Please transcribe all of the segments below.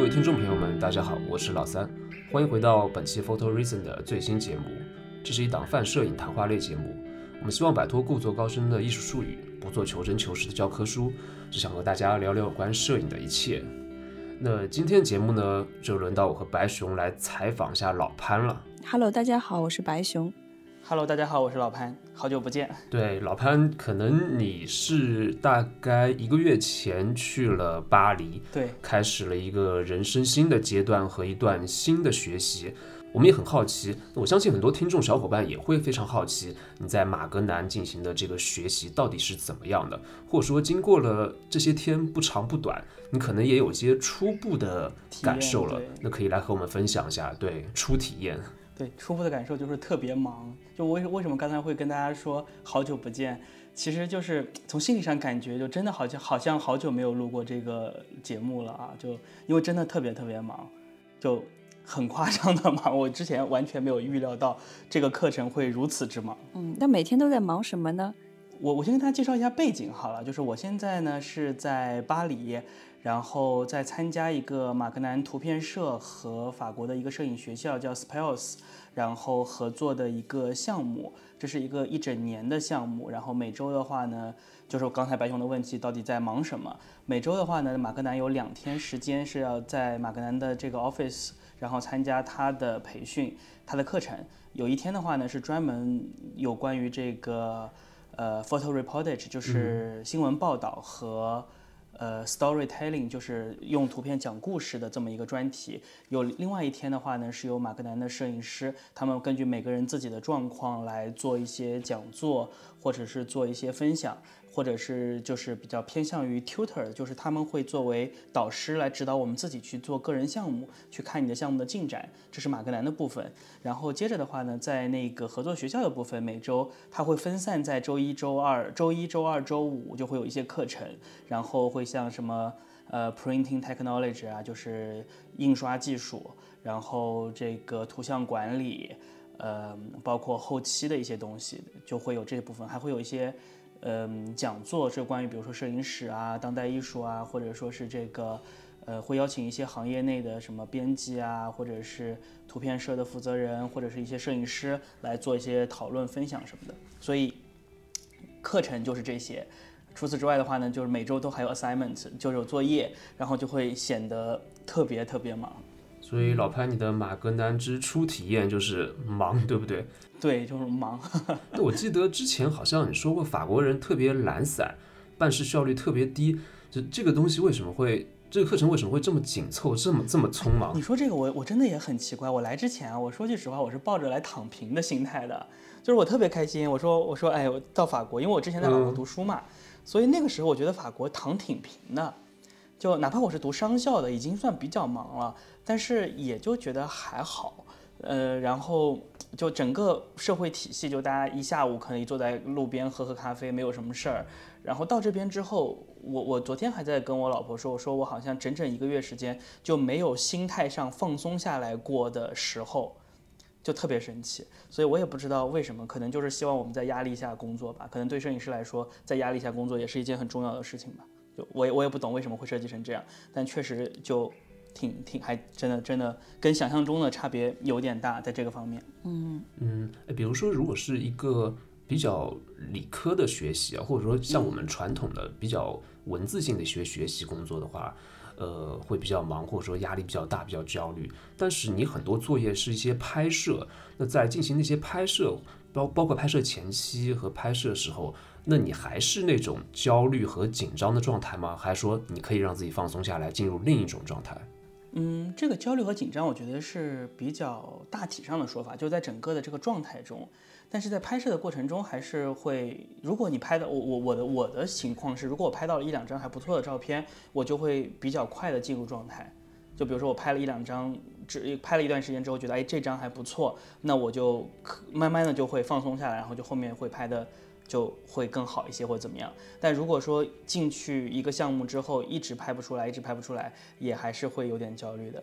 各位听众朋友们，大家好，我是老三，欢迎回到本期 Photo Reason 的最新节目。这是一档泛摄影谈话类节目，我们希望摆脱故作高深的艺术术语，不做求真求实的教科书，只想和大家聊聊有关摄影的一切。那今天节目呢，就轮到我和白熊来采访一下老潘了。Hello，大家好，我是白熊。Hello，大家好，我是老潘，好久不见。对，老潘，可能你是大概一个月前去了巴黎，对，开始了一个人生新的阶段和一段新的学习。我们也很好奇，我相信很多听众小伙伴也会非常好奇，你在马格南进行的这个学习到底是怎么样的，或者说经过了这些天不长不短，你可能也有些初步的感受了，那可以来和我们分享一下，对初体验。对，初步的感受就是特别忙，就为为什么刚才会跟大家说好久不见，其实就是从心理上感觉就真的好像好像好久没有录过这个节目了啊，就因为真的特别特别忙，就。很夸张的忙，我之前完全没有预料到这个课程会如此之忙。嗯，那每天都在忙什么呢？我我先跟大家介绍一下背景好了，就是我现在呢是在巴黎，然后再参加一个马格南图片社和法国的一个摄影学校叫 Spells，然后合作的一个项目，这是一个一整年的项目。然后每周的话呢，就是刚才白熊的问题，到底在忙什么？每周的话呢，马格南有两天时间是要在马格南的这个 office。然后参加他的培训，他的课程有一天的话呢，是专门有关于这个呃 photo reportage，就是新闻报道和呃 storytelling，就是用图片讲故事的这么一个专题。有另外一天的话呢，是由马格南的摄影师，他们根据每个人自己的状况来做一些讲座，或者是做一些分享。或者是就是比较偏向于 tutor，就是他们会作为导师来指导我们自己去做个人项目，去看你的项目的进展，这是马格南的部分。然后接着的话呢，在那个合作学校的部分，每周它会分散在周一周二、周一周二、周五就会有一些课程，然后会像什么呃 printing technology 啊，就是印刷技术，然后这个图像管理，呃，包括后期的一些东西，就会有这部分，还会有一些。嗯，讲座是关于比如说摄影史啊、当代艺术啊，或者说是这个，呃，会邀请一些行业内的什么编辑啊，或者是图片社的负责人，或者是一些摄影师来做一些讨论分享什么的。所以课程就是这些。除此之外的话呢，就是每周都还有 assignment，就是有作业，然后就会显得特别特别忙。所以老潘，你的马格南之初体验就是忙，对不对？对，就是忙。我记得之前好像你说过，法国人特别懒散，办事效率特别低。就这个东西为什么会，这个课程为什么会这么紧凑，这么这么匆忙？你说这个，我我真的也很奇怪。我来之前啊，我说句实话，我是抱着来躺平的心态的，就是我特别开心。我说我说，哎，我到法国，因为我之前在法国读书嘛，所以那个时候我觉得法国躺挺平的，就哪怕我是读商校的，已经算比较忙了，但是也就觉得还好。呃，然后就整个社会体系，就大家一下午可以坐在路边喝喝咖啡，没有什么事儿。然后到这边之后，我我昨天还在跟我老婆说，我说我好像整整一个月时间就没有心态上放松下来过的时候，就特别神奇。所以我也不知道为什么，可能就是希望我们在压力下工作吧。可能对摄影师来说，在压力下工作也是一件很重要的事情吧。就我也我也不懂为什么会设计成这样，但确实就。挺挺还真的真的跟想象中的差别有点大，在这个方面。嗯嗯，比如说，如果是一个比较理科的学习啊，或者说像我们传统的比较文字性的学学习工作的话，呃，会比较忙，或者说压力比较大，比较焦虑。但是你很多作业是一些拍摄，那在进行那些拍摄，包包括拍摄前期和拍摄时候。那你还是那种焦虑和紧张的状态吗？还是说你可以让自己放松下来，进入另一种状态？嗯，这个焦虑和紧张，我觉得是比较大体上的说法，就在整个的这个状态中。但是在拍摄的过程中，还是会，如果你拍的，我我我的我的情况是，如果我拍到了一两张还不错的照片，我就会比较快的进入状态。就比如说我拍了一两张，只拍了一段时间之后，觉得哎这张还不错，那我就可慢慢的就会放松下来，然后就后面会拍的。就会更好一些，或者怎么样。但如果说进去一个项目之后一直拍不出来，一直拍不出来，也还是会有点焦虑的。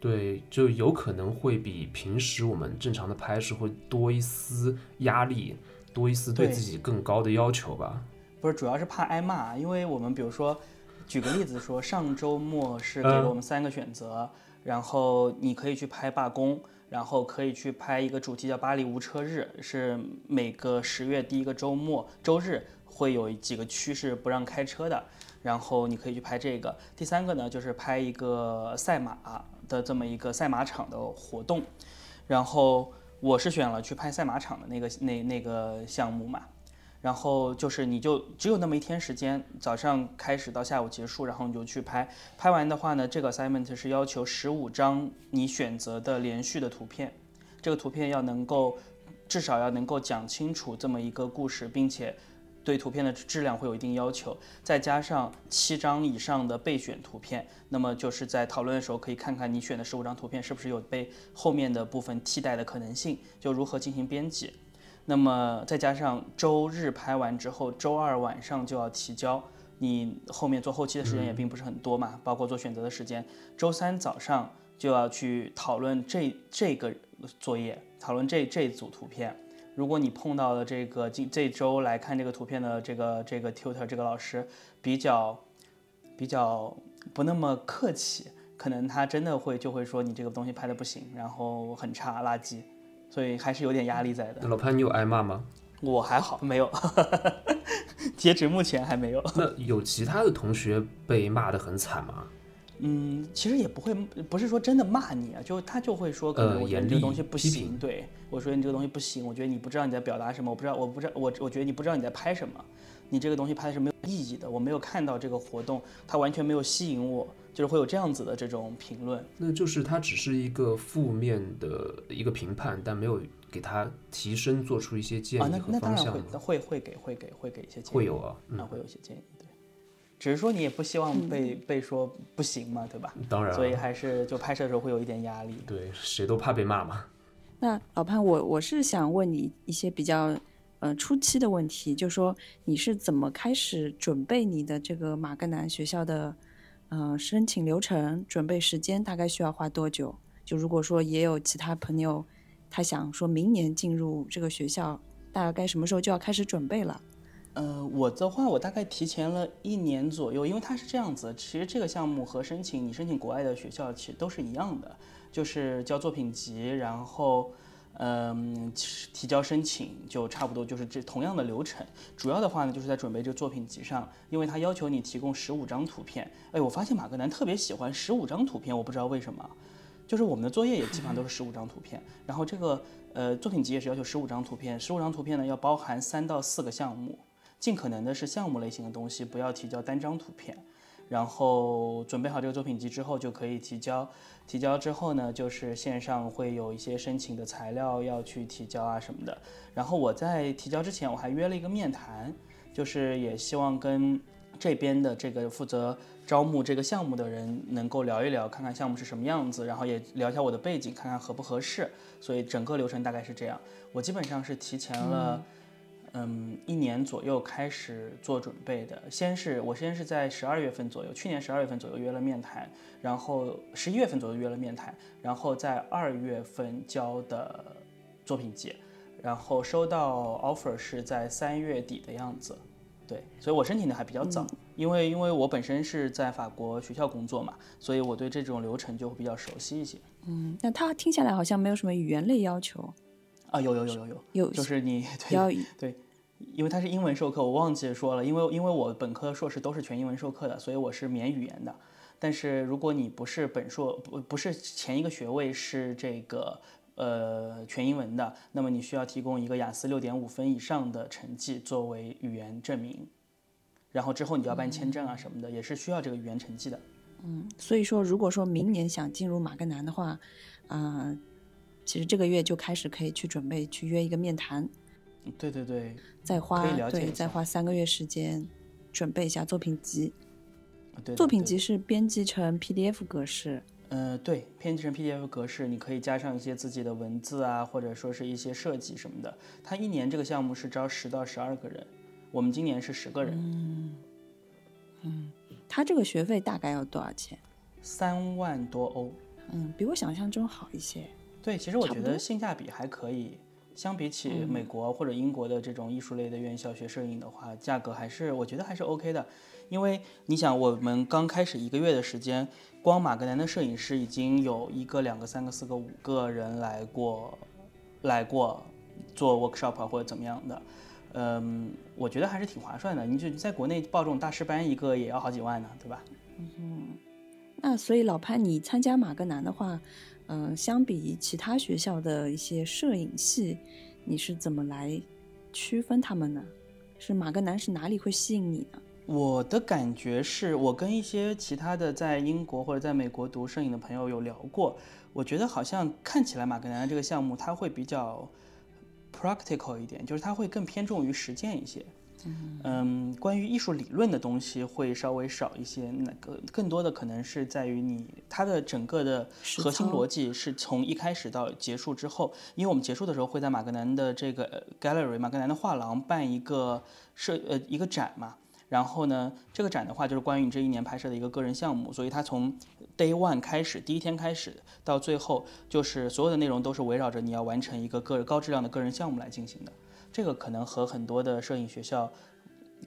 对，就有可能会比平时我们正常的拍摄会多一丝压力，多一丝对自己更高的要求吧。不是，主要是怕挨骂，因为我们比如说举个例子说，上周末是给了我们三个选择，然后你可以去拍罢工，然后可以去拍一个主题叫巴黎无车日，是每个十月第一个周末周日会有几个区是不让开车的，然后你可以去拍这个。第三个呢，就是拍一个赛马的这么一个赛马场的活动，然后我是选了去拍赛马场的那个那那个项目嘛。然后就是你就只有那么一天时间，早上开始到下午结束，然后你就去拍。拍完的话呢，这个 assignment 是要求十五张你选择的连续的图片，这个图片要能够至少要能够讲清楚这么一个故事，并且对图片的质量会有一定要求，再加上七张以上的备选图片，那么就是在讨论的时候可以看看你选的十五张图片是不是有被后面的部分替代的可能性，就如何进行编辑。那么再加上周日拍完之后，周二晚上就要提交，你后面做后期的时间也并不是很多嘛，包括做选择的时间。周三早上就要去讨论这这个作业，讨论这这组图片。如果你碰到了这个今这周来看这个图片的这个这个 tutor 这个老师比较比较不那么客气，可能他真的会就会说你这个东西拍的不行，然后很差，垃圾。所以还是有点压力在的。老潘，你有挨骂吗？我还好，没有。截止目前还没有。那有其他的同学被骂得很惨吗？嗯，其实也不会，不是说真的骂你啊，就他就会说，可能我觉得你这个东西不行。对，我说你这个东西不行，我觉得你不知道你在表达什么，我不知道，我不知道，我我觉得你不知道你在拍什么，你这个东西拍的是没有意义的，我没有看到这个活动，它完全没有吸引我。就是会有这样子的这种评论，那就是它只是一个负面的一个评判，但没有给他提升做出一些建议和方向。那那当然会会会给会给会给一些建议，会有啊，那会有一些建议，对。只是说你也不希望被被说不行嘛，对吧？当然，所以还是就拍摄的时候会有一点压力。对，谁都怕被骂嘛。那老潘，我我是想问你一些比较呃初期的问题，就说你是怎么开始准备你的这个马格南学校的？嗯，申请流程、准备时间大概需要花多久？就如果说也有其他朋友，他想说明年进入这个学校，大概什么时候就要开始准备了？呃，我的话，我大概提前了一年左右，因为它是这样子，其实这个项目和申请你申请国外的学校其实都是一样的，就是交作品集，然后。嗯，提交申请就差不多就是这同样的流程。主要的话呢，就是在准备这个作品集上，因为他要求你提供十五张图片。哎，我发现马格南特别喜欢十五张图片，我不知道为什么。就是我们的作业也基本上都是十五张图片，然后这个呃作品集也是要求十五张图片。十五张图片呢要包含三到四个项目，尽可能的是项目类型的东西，不要提交单张图片。然后准备好这个作品集之后，就可以提交。提交之后呢，就是线上会有一些申请的材料要去提交啊什么的。然后我在提交之前，我还约了一个面谈，就是也希望跟这边的这个负责招募这个项目的人能够聊一聊，看看项目是什么样子，然后也聊一下我的背景，看看合不合适。所以整个流程大概是这样。我基本上是提前了。一年左右开始做准备的。先是我先是在十二月份左右，去年十二月份左右约了面谈，然后十一月份左右约了面谈，然后在二月份交的作品集，然后收到 offer 是在三月底的样子。对，所以我申请的还比较早，因为因为我本身是在法国学校工作嘛，所以我对这种流程就会比较熟悉一些。嗯，那他听下来好像没有什么语言类要求。啊，有有有有有，有就是你要对，因为它是英文授课，我忘记说了，因为因为我本科、硕士都是全英文授课的，所以我是免语言的。但是如果你不是本硕不不是前一个学位是这个呃全英文的，那么你需要提供一个雅思六点五分以上的成绩作为语言证明，然后之后你就要办签证啊什么的，也是需要这个语言成绩的。嗯，所以说如果说明年想进入马格南的话，啊。其实这个月就开始可以去准备去约一个面谈，对对对，再花对再花三个月时间准备一下作品集。对，作品集是编辑成 PDF 格式。呃，对，编辑成 PDF 格式，你可以加上一些自己的文字啊，或者说是一些设计什么的。他一年这个项目是招十到十二个人，我们今年是十个人。嗯嗯，他这个学费大概要多少钱？三万多欧。嗯，比我想象中好一些。对，其实我觉得性价比还可以，相比起美国或者英国的这种艺术类的院校学摄影的话，价格还是我觉得还是 OK 的。因为你想，我们刚开始一个月的时间，光马格南的摄影师已经有一个、两个、三个、四个、五个人来过，来过做 workshop 啊或者怎么样的。嗯，我觉得还是挺划算的。你就在国内报这种大师班，一个也要好几万呢，对吧？嗯那所以老潘，你参加马格南的话，嗯、相比其他学校的一些摄影系，你是怎么来区分他们呢？是马格南是哪里会吸引你呢？我的感觉是我跟一些其他的在英国或者在美国读摄影的朋友有聊过，我觉得好像看起来马格南这个项目它会比较 practical 一点，就是它会更偏重于实践一些。嗯，关于艺术理论的东西会稍微少一些，那个更多的可能是在于你它的整个的核心逻辑是从一开始到结束之后，因为我们结束的时候会在马格南的这个呃 gallery 马格南的画廊办一个设呃一个展嘛，然后呢，这个展的话就是关于你这一年拍摄的一个个人项目，所以它从 day one 开始，第一天开始到最后，就是所有的内容都是围绕着你要完成一个个高质量的个人项目来进行的。这个可能和很多的摄影学校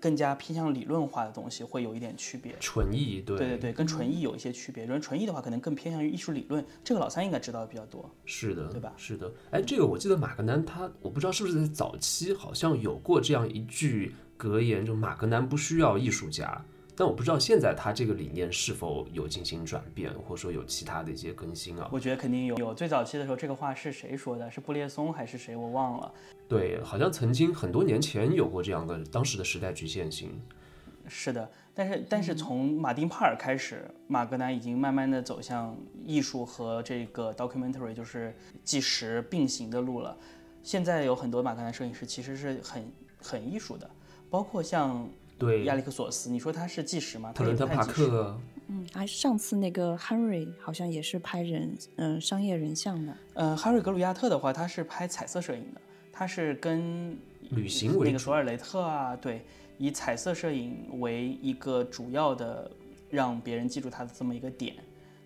更加偏向理论化的东西会有一点区别。纯艺，对对对对，跟纯艺有一些区别。因为纯艺的话，可能更偏向于艺术理论，这个老三应该知道的比较多。是的，对吧是的，哎，这个我记得马格南他，我不知道是不是在早期好像有过这样一句格言，就马格南不需要艺术家。但我不知道现在他这个理念是否有进行转变，或者说有其他的一些更新啊？我觉得肯定有。有最早期的时候，这个话是谁说的？是布列松还是谁？我忘了。对，好像曾经很多年前有过这样的当时的时代局限性。是的，但是但是从马丁帕尔开始，马格南已经慢慢的走向艺术和这个 documentary，就是纪实并行的路了。现在有很多马格南摄影师其实是很很艺术的，包括像对，亚历克索斯，你说他是纪实吗？特伦特帕。克，嗯，还上次那个 Henry 好像也是拍人，嗯、商业人像的。呃，哈瑞格鲁亚特的话，他是拍彩色摄影的，他是跟旅行为那个索尔雷特啊，对，以彩色摄影为一个主要的让别人记住他的这么一个点，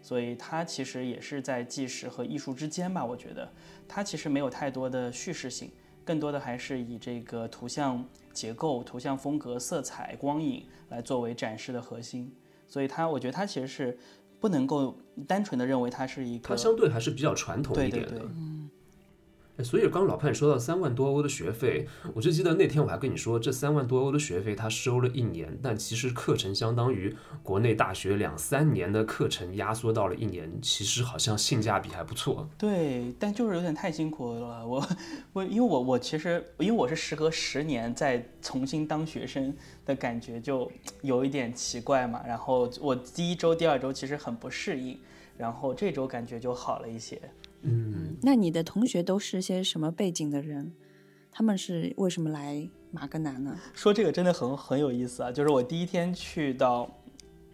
所以他其实也是在纪实和艺术之间吧，我觉得他其实没有太多的叙事性，更多的还是以这个图像结构、图像风格、色彩、光影来作为展示的核心，所以它我觉得它其实是不能够单纯的认为它是一个它相对还是比较传统对对一点的。所以刚老潘也说到三万多欧的学费，我就记得那天我还跟你说，这三万多欧的学费他收了一年，但其实课程相当于国内大学两三年的课程压缩到了一年，其实好像性价比还不错。对，但就是有点太辛苦了。我我因为我我其实因为我是时隔十年再重新当学生的感觉就有一点奇怪嘛。然后我第一周、第二周其实很不适应，然后这周感觉就好了一些。嗯，那你的同学都是些什么背景的人？他们是为什么来马格南呢？说这个真的很很有意思啊！就是我第一天去到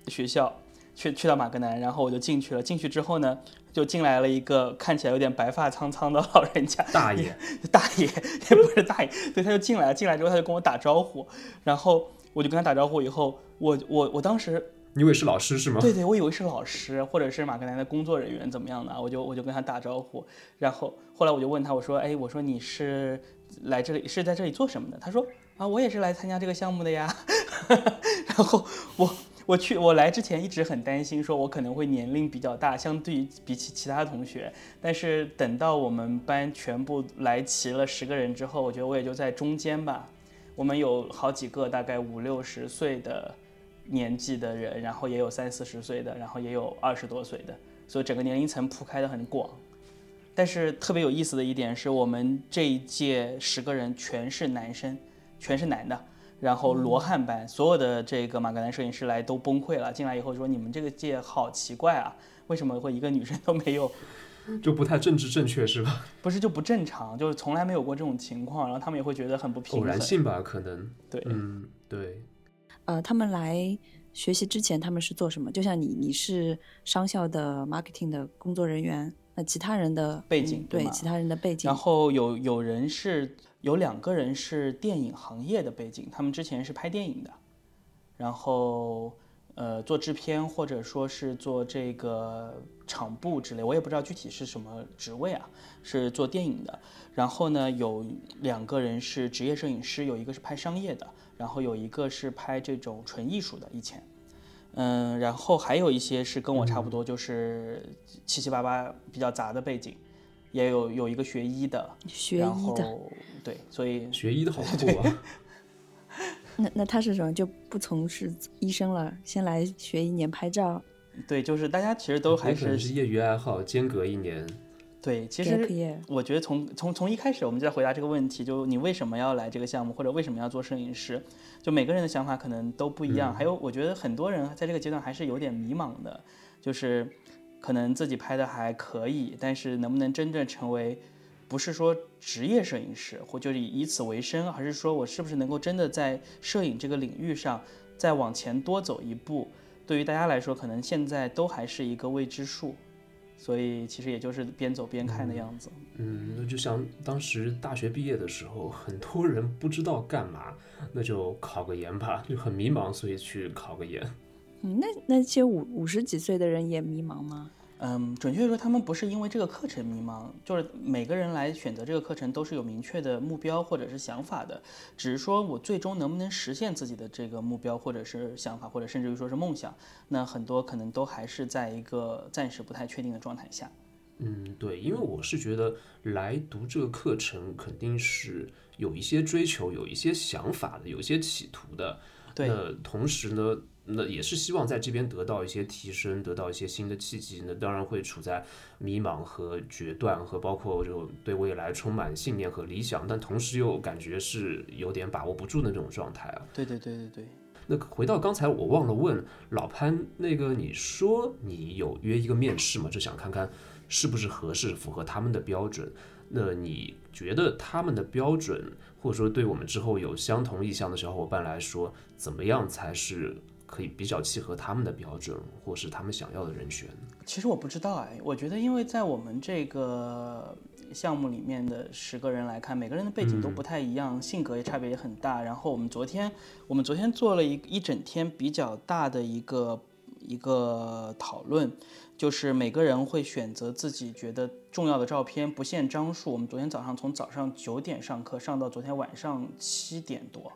学校，去去到马格南，然后我就进去了。进去之后呢，就进来了一个看起来有点白发苍苍的老人家，大爷，大爷也不是大爷，对，他就进来了。进来之后他就跟我打招呼，然后我就跟他打招呼。以后我我我当时你以为是老师是吗？对对，我以为是老师或者是马格南的工作人员怎么样的，我就我就跟他打招呼。然后后来我就问他，我说，哎，我说你是来这里是在这里做什么的？他说啊，我也是来参加这个项目的呀。然后我我去我来之前一直很担心，说我可能会年龄比较大，相对于比起其他同学。但是等到我们班全部来齐了十个人之后，我觉得我也就在中间吧。我们有好几个大概五六十岁的年纪的人，然后也有三四十岁的，然后也有二十多岁的，所以整个年龄层铺开的很广。但是特别有意思的一点是我们这一届十个人全是男生，全是男的，然后罗汉班，所有的这个马格南摄影师来都崩溃了。进来以后说：“你们这个届好奇怪啊，为什么会一个女生都没有？就不太政治正确是吧？不是就不正常，就是从来没有过这种情况。”然后他们也会觉得很不平偶衡。然性吧，可能。对，嗯，对。呃，他们来学习之前他们是做什么？就像你，你是商校的 marketing 的工作人员，那其他人的背景嗯对吗对其他人的背景然，后有有人是有两个人是电影行业的背景，他们之前是拍电影的，然后呃做制片或者说是做这个场部之类，我也不知道具体是什么职位啊，是做电影的。然后呢，有两个人是职业摄影师，有一个是拍商业的，然后有一个是拍这种纯艺术的。以前，嗯，然后还有一些是跟我差不多，就是七七八八比较杂的背景，也有有一个学医的，学然医的，后对，所以学医的好酷啊！那那他是什么？就不从事医生了，先来学一年拍照对，就是大家其实都还也可能是是业余爱好，间隔一年。对，其实。我觉得从从从一开始我们就在回答这个问题，就你为什么要来这个项目，或者为什么要做摄影师，就每个人的想法可能都不一样。还有，我觉得很多人在这个阶段还是有点迷茫的，就是可能自己拍的还可以，但是能不能真正成为，不是说职业摄影师，或就是以以此为生，而是说我是不是能够真的在摄影这个领域上再往前多走一步，对于大家来说，可能现在都还是一个未知数。所以其实也就是边走边看的样子。嗯，那就像当时大学毕业的时候，很多人不知道干嘛，那就考个研吧，就很迷茫，所以去考个研。嗯，那那些五五十几岁的人也迷茫吗？嗯，准确地说，他们不是因为这个课程迷茫，就是每个人来选择这个课程都是有明确的目标或者是想法的，只是说我最终能不能实现自己的这个目标或者是想法，或者甚至于说是梦想，那很多可能都还是在一个暂时不太确定的状态下。嗯，对，因为我是觉得来读这个课程肯定是有一些追求、有一些想法的、有一些企图的。对那同时呢，那也是希望在这边得到一些提升，得到一些新的契机。那当然会处在迷茫和决断，和包括就对未来充满信念和理想，但同时又感觉是有点把握不住的那种状态啊。对对对对对。那回到刚才我忘了问老潘，那个你说你有约一个面试吗？就想看看是不是合适，符合他们的标准。那你觉得他们的标准，或者说对我们之后有相同意向的小伙伴来说，怎么样才是可以比较契合他们的标准，或是他们想要的人选？其实我不知道哎，我觉得因为在我们这个项目里面的十个人来看，每个人的背景都不太一样，性格也差别也很大。然后我们昨天，我们昨天做了一一整天比较大的一个一个讨论，就是每个人会选择自己觉得重要的照片，不限张数。我们昨天早上从早上九点上课上到昨天晚上七点多。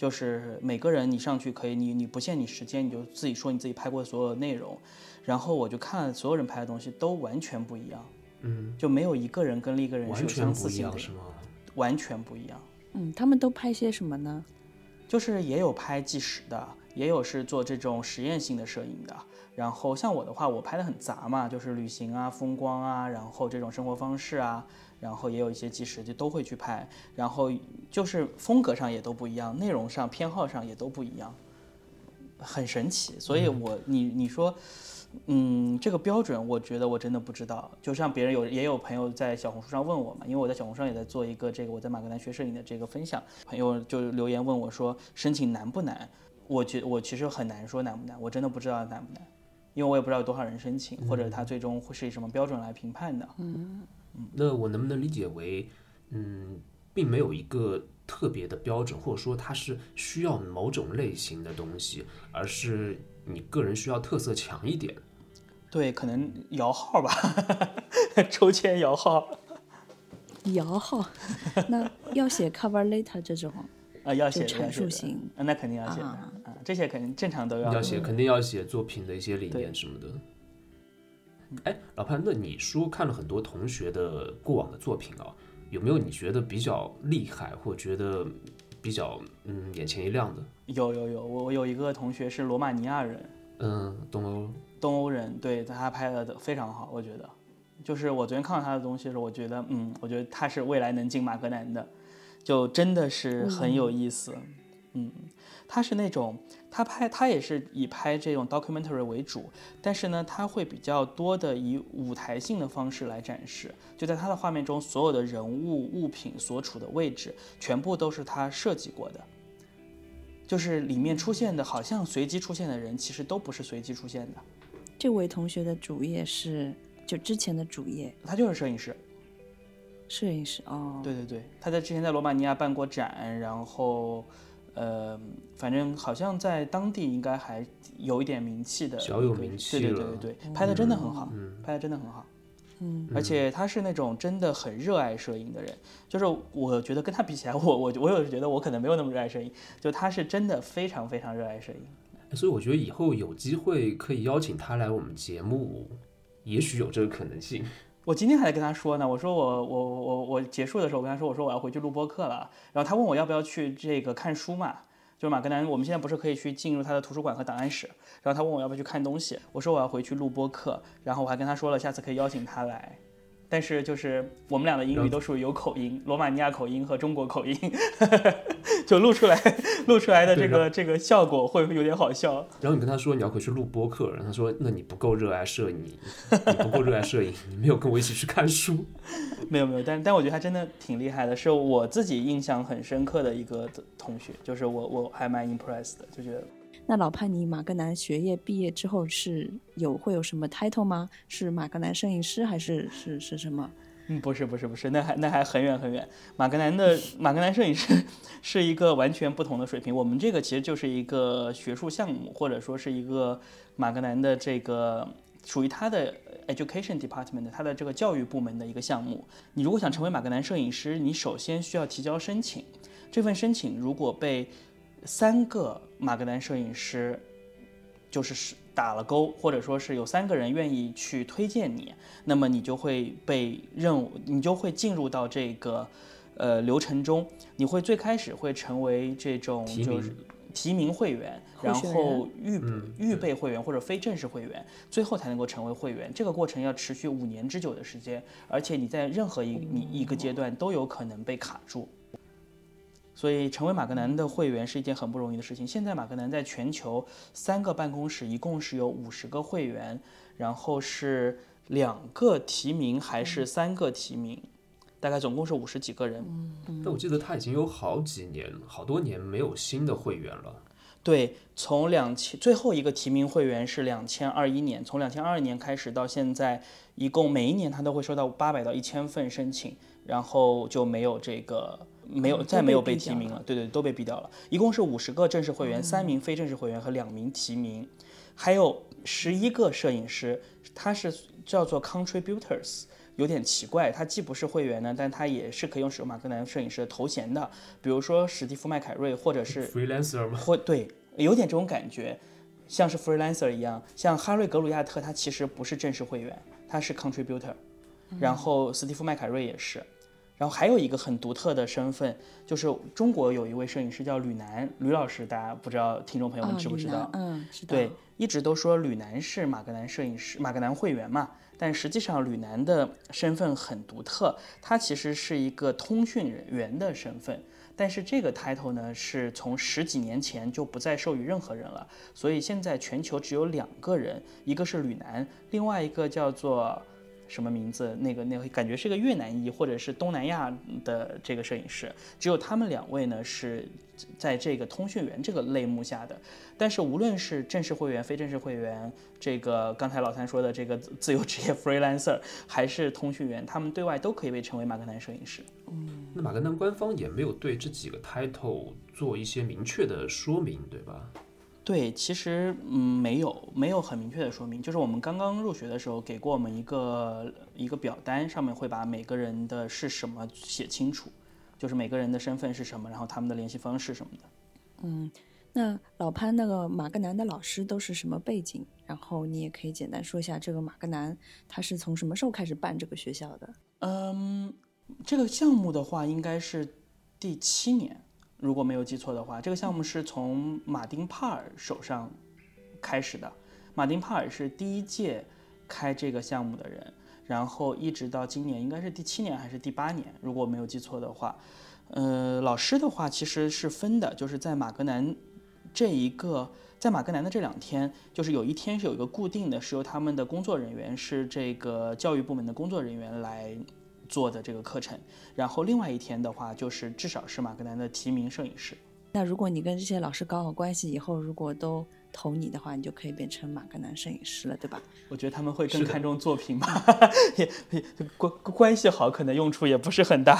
就是每个人你上去可以，你你不限你时间，你就自己说你自己拍过的所有的内容，然后我就看所有人拍的东西都完全不一样，嗯，就没有一个人跟另一个人是有完全相似性的不一样，是吗？完全不一样。嗯，他们都拍些什么呢？就是也有拍纪实的，也有是做这种实验性的摄影的。然后像我的话，我拍的很杂嘛，就是旅行啊、风光啊，然后这种生活方式啊，然后也有一些纪实就都会去拍。然后就是风格上也都不一样，内容上、偏好上也都不一样，很神奇。所以我你你说。嗯，这个标准我觉得我真的不知道。就像别人有也有朋友在小红书上问我嘛，因为我在小红书上也在做一个这个我在马格南学摄影的这个分享，朋友就留言问我说申请难不难？我觉我其实很难说难不难，我真的不知道难不难，因为我也不知道有多少人申请，或者他最终会是以什么标准来评判的。那我能不能理解为，嗯，并没有一个特别的标准，或者说它是需要某种类型的东西，而是你个人需要特色强一点。对，可能摇号吧，抽签摇号摇号，那要写 cover letter 这种，啊，要写就阐述型那肯定要写啊，这些肯定正常都要要写，肯定要写作品的一些理念什么的。哎，老潘，那你说看了很多同学的过往的作品啊，有没有你觉得比较厉害，或觉得比较嗯眼前一亮的？有有有，我我有一个同学是罗马尼亚人，嗯，东欧，东欧人，对他拍的非常好，我觉得。就是我昨天看到他的东西的时候，我觉得，嗯，我觉得他是未来能进马格南的，就真的是很有意思。嗯，他是那种他拍他也是以拍这种 documentary 为主，但是呢，他会比较多的以舞台性的方式来展示。就在他的画面中，所有的人物物品所处的位置，全部都是他设计过的。就是里面出现的，好像随机出现的人，其实都不是随机出现的。这位同学的主业是就之前的主业他就是摄影师。摄影师哦，对对对，他在之前在罗马尼亚办过展，然后，呃，反正好像在当地应该还有一点名气的，小有名气对对对对对，拍的真的很好，嗯拍的真的很好。嗯，而且他是那种真的很热爱摄影的人，就是我觉得跟他比起来，我我我有时觉得我可能没有那么热爱摄影，就他是真的非常非常热爱摄影。所以我觉得以后有机会可以邀请他来我们节目，也许有这个可能性。我今天还在跟他说呢，我说我我我我结束的时候，我跟他说，我说我要回去录播课了，然后他问我要不要去这个看书嘛，就是马格南，我们现在不是可以去进入他的图书馆和档案室，然后他问我要不要去看东西，我说我要回去录播课，然后我还跟他说了下次可以邀请他来，但是就是我们俩的英语都属于有口音，罗马尼亚口音和中国口音，就录出来录出来的这个这个效果会有点好笑。然后你跟他说你要回去录播客，然后他说那你不够热爱摄影，你不够热爱摄影，你没有跟我一起去看书。没有没有，但但我觉得他真的挺厉害的，是我自己印象很深刻的一个同学，就是我我还蛮 impressed 的，就觉得那老潘，你马格南学业毕业之后是有会有什么 title 吗？是马格南摄影师还是是是什么？嗯，不是不是不是，那还那还很远很远。马格南的马格南摄影师 是一个完全不同的水平，我们这个其实就是一个学术项目，或者说是一个马格南的这个属于他的 education department 的他的这个教育部门的一个项目。你如果想成为马格南摄影师，你首先需要提交申请，这份申请如果被三个马格南摄影师就是是打了勾，或者说是有三个人愿意去推荐你，那么你就会被任务，你就会进入到这个呃流程中。你会最开始会成为这种就是提名会员，然后预嗯预备会员或者非正式会员，最后才能够成为会员。这个过程要持续五年之久的时间，而且你在任何一你一个阶段都有可能被卡住。所以成为马格南的会员是一件很不容易的事情。现在马格南在全球三个办公室，一共是有五十个会员，然后是两个提名还是三个提名，大概总共是五十几个人。但我记得他已经有好几年、好多年没有新的会员了。对，从两千最后一个提名会员是两千二一年，从两千二二年开始到现在，一共每一年他都会收到八百到一千份申请，然后就没有这个没有嗯再没有被提名了，对对，都被毙掉了。一共是五十个正式会员，三名非正式会员和两名提名，还有十一个摄影师，他是叫做 contributors。有点奇怪，他既不是会员呢，但他也是可以用使用马格南摄影师的头衔的，比如说史蒂夫麦凯瑞，或者是 freelancer 吗？或对，有点这种感觉，像是 freelancer 一样。像哈瑞格鲁亚特，他其实不是正式会员，他是 contributor，然后史蒂夫麦凯瑞也是。然后还有一个很独特的身份，就是中国有一位摄影师叫吕楠，吕老师，大家不知道听众朋友们知不知道？楠嗯，知道。对，一直都说吕楠是马格南摄影师、马格南会员嘛，但实际上吕楠的身份很独特，他其实是一个通讯人员的身份。但是这个 title 呢，是从十几年前就不再授予任何人了，所以现在全球只有两个人，一个是吕楠，另外一个叫做什么名字？那个那个感觉是个越南裔或者是东南亚的这个摄影师，只有他们两位呢是在这个通讯员这个类目下的。但是无论是正式会员、非正式会员，这个刚才老三说的这个自自由职业 freelancer，还是通讯员，他们对外都可以被称为马格南摄影师。嗯那马格南官方也没有对这几个 title 做一些明确的说明，对吧？对，其实嗯没有没有很明确的说明，就是我们刚刚入学的时候给过我们一个一个表单，上面会把每个人的是什么写清楚，就是每个人的身份是什么，然后他们的联系方式什么的。嗯，那老潘那个马格南的老师都是什么背景？然后你也可以简单说一下这个马格南他是从什么时候开始办这个学校的？嗯，这个项目的话应该是第七年，如果没有记错的话，这个项目是从马丁帕尔手上开始的。马丁帕尔是第一届开这个项目的人，然后一直到今年应该是第七年还是第八年，如果没有记错的话。呃，老师的话其实是分的，就是在马格南这一个，在马格南的这两天，就是有一天是有一个固定的，是由他们的工作人员，是这个教育部门的工作人员来做的这个课程，然后另外一天的话，就是至少是马格南的提名摄影师。那如果你跟这些老师搞好关系，以后如果都投你的话，你就可以变成马格南摄影师了，对吧？我觉得他们会更看重作品吧，也也关关系好，可能用处也不是很大。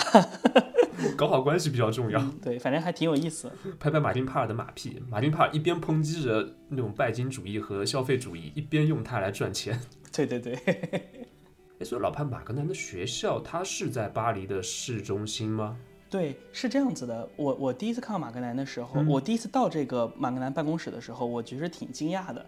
搞好关系比较重要。对，反正还挺有意思。拍拍马丁帕尔的马屁，马丁帕尔一边抨击着那种拜金主义和消费主义，一边用它来赚钱。对对对。哎，所以老潘马格南的学校，它是在巴黎的市中心吗？对，是这样子的。我我第一次看到马格南的时候，我第一次到这个马格南办公室的时候，我其实挺惊讶的。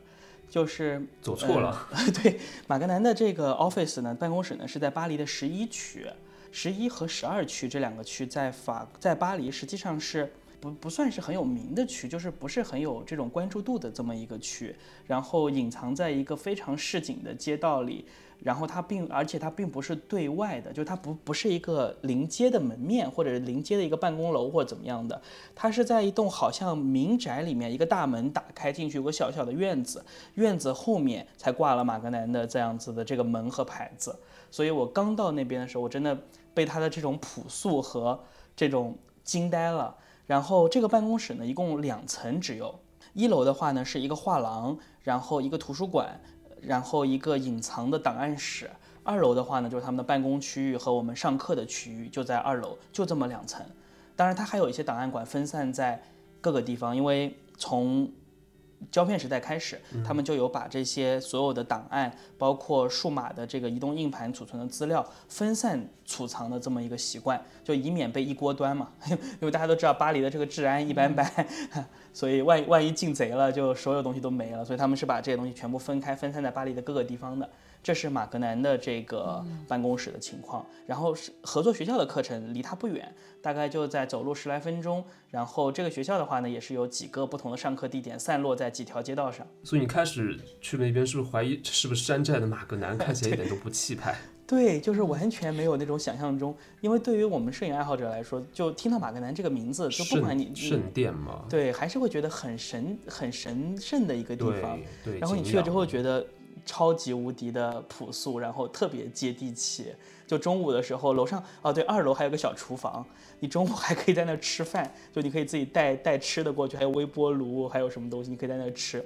就是走错了。对，马格南的这个 office 呢，办公室呢是在巴黎的十一区，十一和十二区这两个区在法在巴黎实际上是不不算是很有名的区，就是不是很有这种关注度的这么一个区，然后隐藏在一个非常市井的街道里。然后它并，而且它并不是对外的，就它不不是一个临街的门面，或者是临街的一个办公楼或者怎么样的，它是在一栋好像民宅里面，一个大门打开进去，有个小小的院子，院子后面才挂了马格南的这样子的这个门和牌子。所以我刚到那边的时候，我真的被它的这种朴素和这种惊呆了。然后这个办公室呢，一共两层，只有一楼的话呢是一个画廊，然后一个图书馆。然后一个隐藏的档案室，二楼的话呢，就是他们的办公区域和我们上课的区域，就在二楼，就这么两层。当然，它还有一些档案馆分散在各个地方，因为从胶片时代开始，他们就有把这些所有的档案，包括数码的这个移动硬盘储存的资料分散储藏的这么一个习惯，就以免被一锅端嘛。因为大家都知道巴黎的这个治安一般般。所以万万一进贼了，就所有东西都没了。所以他们是把这些东西全部分开，分散在巴黎的各个地方的。这是马格南的这个办公室的情况。然后是合作学校的课程离他不远，大概就在走路十来分钟。然后这个学校的话呢，也是有几个不同的上课地点，散落在几条街道上。所以你开始去那边，是不是怀疑是不是山寨的马格南？看起来一点都不气派。对，就是完全没有那种想象中，因为对于我们摄影爱好者来说，就听到马格南这个名字，就不管你圣殿嘛，对，还是会觉得很神、很神圣的一个地方。对，然后你去了之后，觉得超级无敌的朴素，然后特别接地气。就中午的时候，楼上哦，对，二楼还有个小厨房，你中午还可以在那吃饭，就你可以自己带带吃的过去，还有微波炉，还有什么东西，你可以在那吃。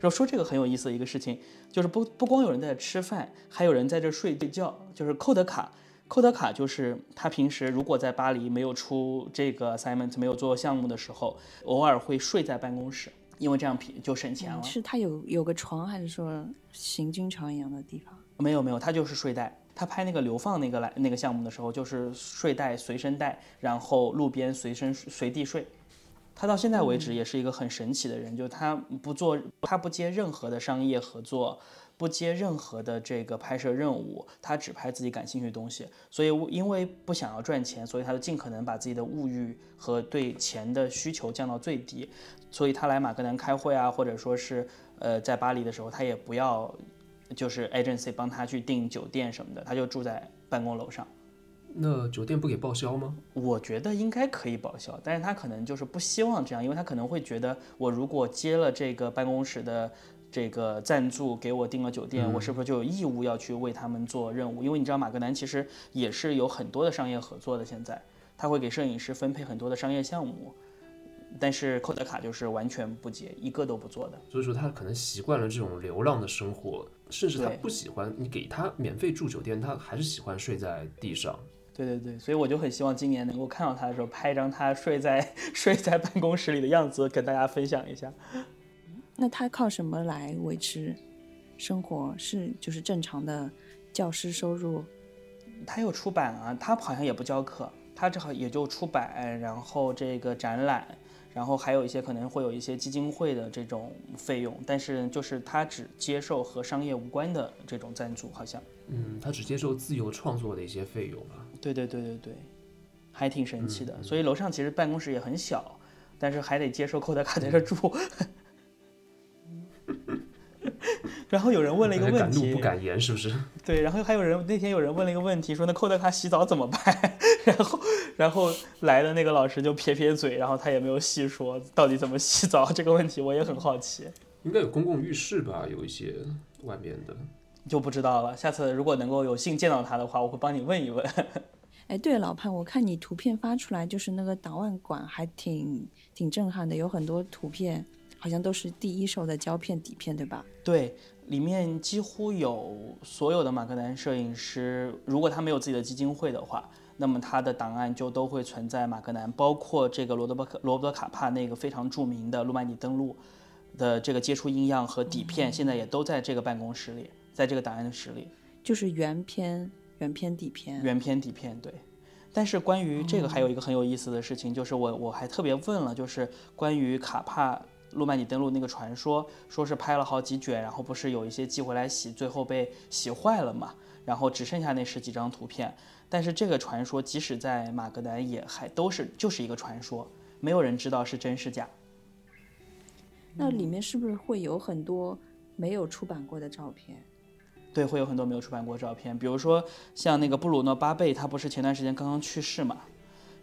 然后说这个很有意思的一个事情，就是不不光有人在这吃饭，还有人在这睡觉。就是寇德卡，寇德卡就是他平时如果在巴黎没有出这个 assignment，没有做项目的时候，偶尔会睡在办公室，因为这样平就省钱了。是他有有个床，还是说行军床一样的地方？没有没有，他就是睡袋。他拍那个流放那个来那个项目的时候，就是睡袋随身带，然后路边随身随地睡。他到现在为止也是一个很神奇的人，就他不做，他不接任何的商业合作，不接任何的这个拍摄任务，他只拍自己感兴趣的东西。所以因为不想要赚钱，所以他就尽可能把自己的物欲和对钱的需求降到最低。所以他来马格南开会啊，或者说是呃在巴黎的时候，他也不要就是 agency 帮他去订酒店什么的，他就住在办公楼上。那酒店不给报销吗？我觉得应该可以报销，但是他可能就是不希望这样，因为他可能会觉得，我如果接了这个办公室的这个赞助，给我订了酒店，我是不是就有义务要去为他们做任务？因为你知道马格南其实也是有很多的商业合作的，现在他会给摄影师分配很多的商业项目，但是寇德卡就是完全不接，一个都不做的。所以说他可能习惯了这种流浪的生活，甚至他不喜欢你给他免费住酒店，他还是喜欢睡在地上。对对对，所以我就很希望今年能够看到他的时候，拍一张他睡在睡在办公室里的样子，跟大家分享一下。那他靠什么来维持生活？是就是正常的教师收入？他有出版啊，他好像也不教课，他正好也就出版，然后这个展览，然后还有一些可能会有一些基金会的这种费用，但是就是他只接受和商业无关的这种赞助，好像。嗯，他只接受自由创作的一些费用啊。对对对对对，还挺神奇的。所以楼上其实办公室也很小，但是还得接受寇德卡在这住。然后有人问了一个问题，敢怒不敢言，是不是？对，然后还有人那天有人问了一个问题，说那寇德卡洗澡怎么办？然后然后来的那个老师就撇撇嘴，然后他也没有细说到底怎么洗澡这个问题，我也很好奇。应该有公共浴室吧？有一些外面的。就不知道了。下次如果能够有幸见到他的话，我会帮你问一问。哎，对，老潘，我看你图片发出来，就是那个档案馆还挺挺震撼的，有很多图片，好像都是第一手的胶片底片，对吧？对，里面几乎有所有的马克南摄影师，如果他没有自己的基金会的话，那么他的档案就都会存在马格南，包括这个罗德伯克罗伯特卡帕那个非常著名的路曼尼登陆的这个接触音样和底片，现在也都在这个办公室里，在这个档案室里。就是原片、原片、底片。原片、底片，对。但是关于这个还有一个很有意思的事情，就是我我还特别问了，就是关于卡帕路曼尼登陆那个传说，说是拍了好几卷，然后不是有一些寄回来洗，最后被洗坏了嘛，然后只剩下那十几张图片。但是这个传说即使在马格南也还都是就是一个传说，没有人知道是真是假。那里面是不是会有很多没有出版过的照片？对，会有很多没有出版过照片，比如说像那个布鲁诺·巴贝，他不是前段时间刚刚去世嘛，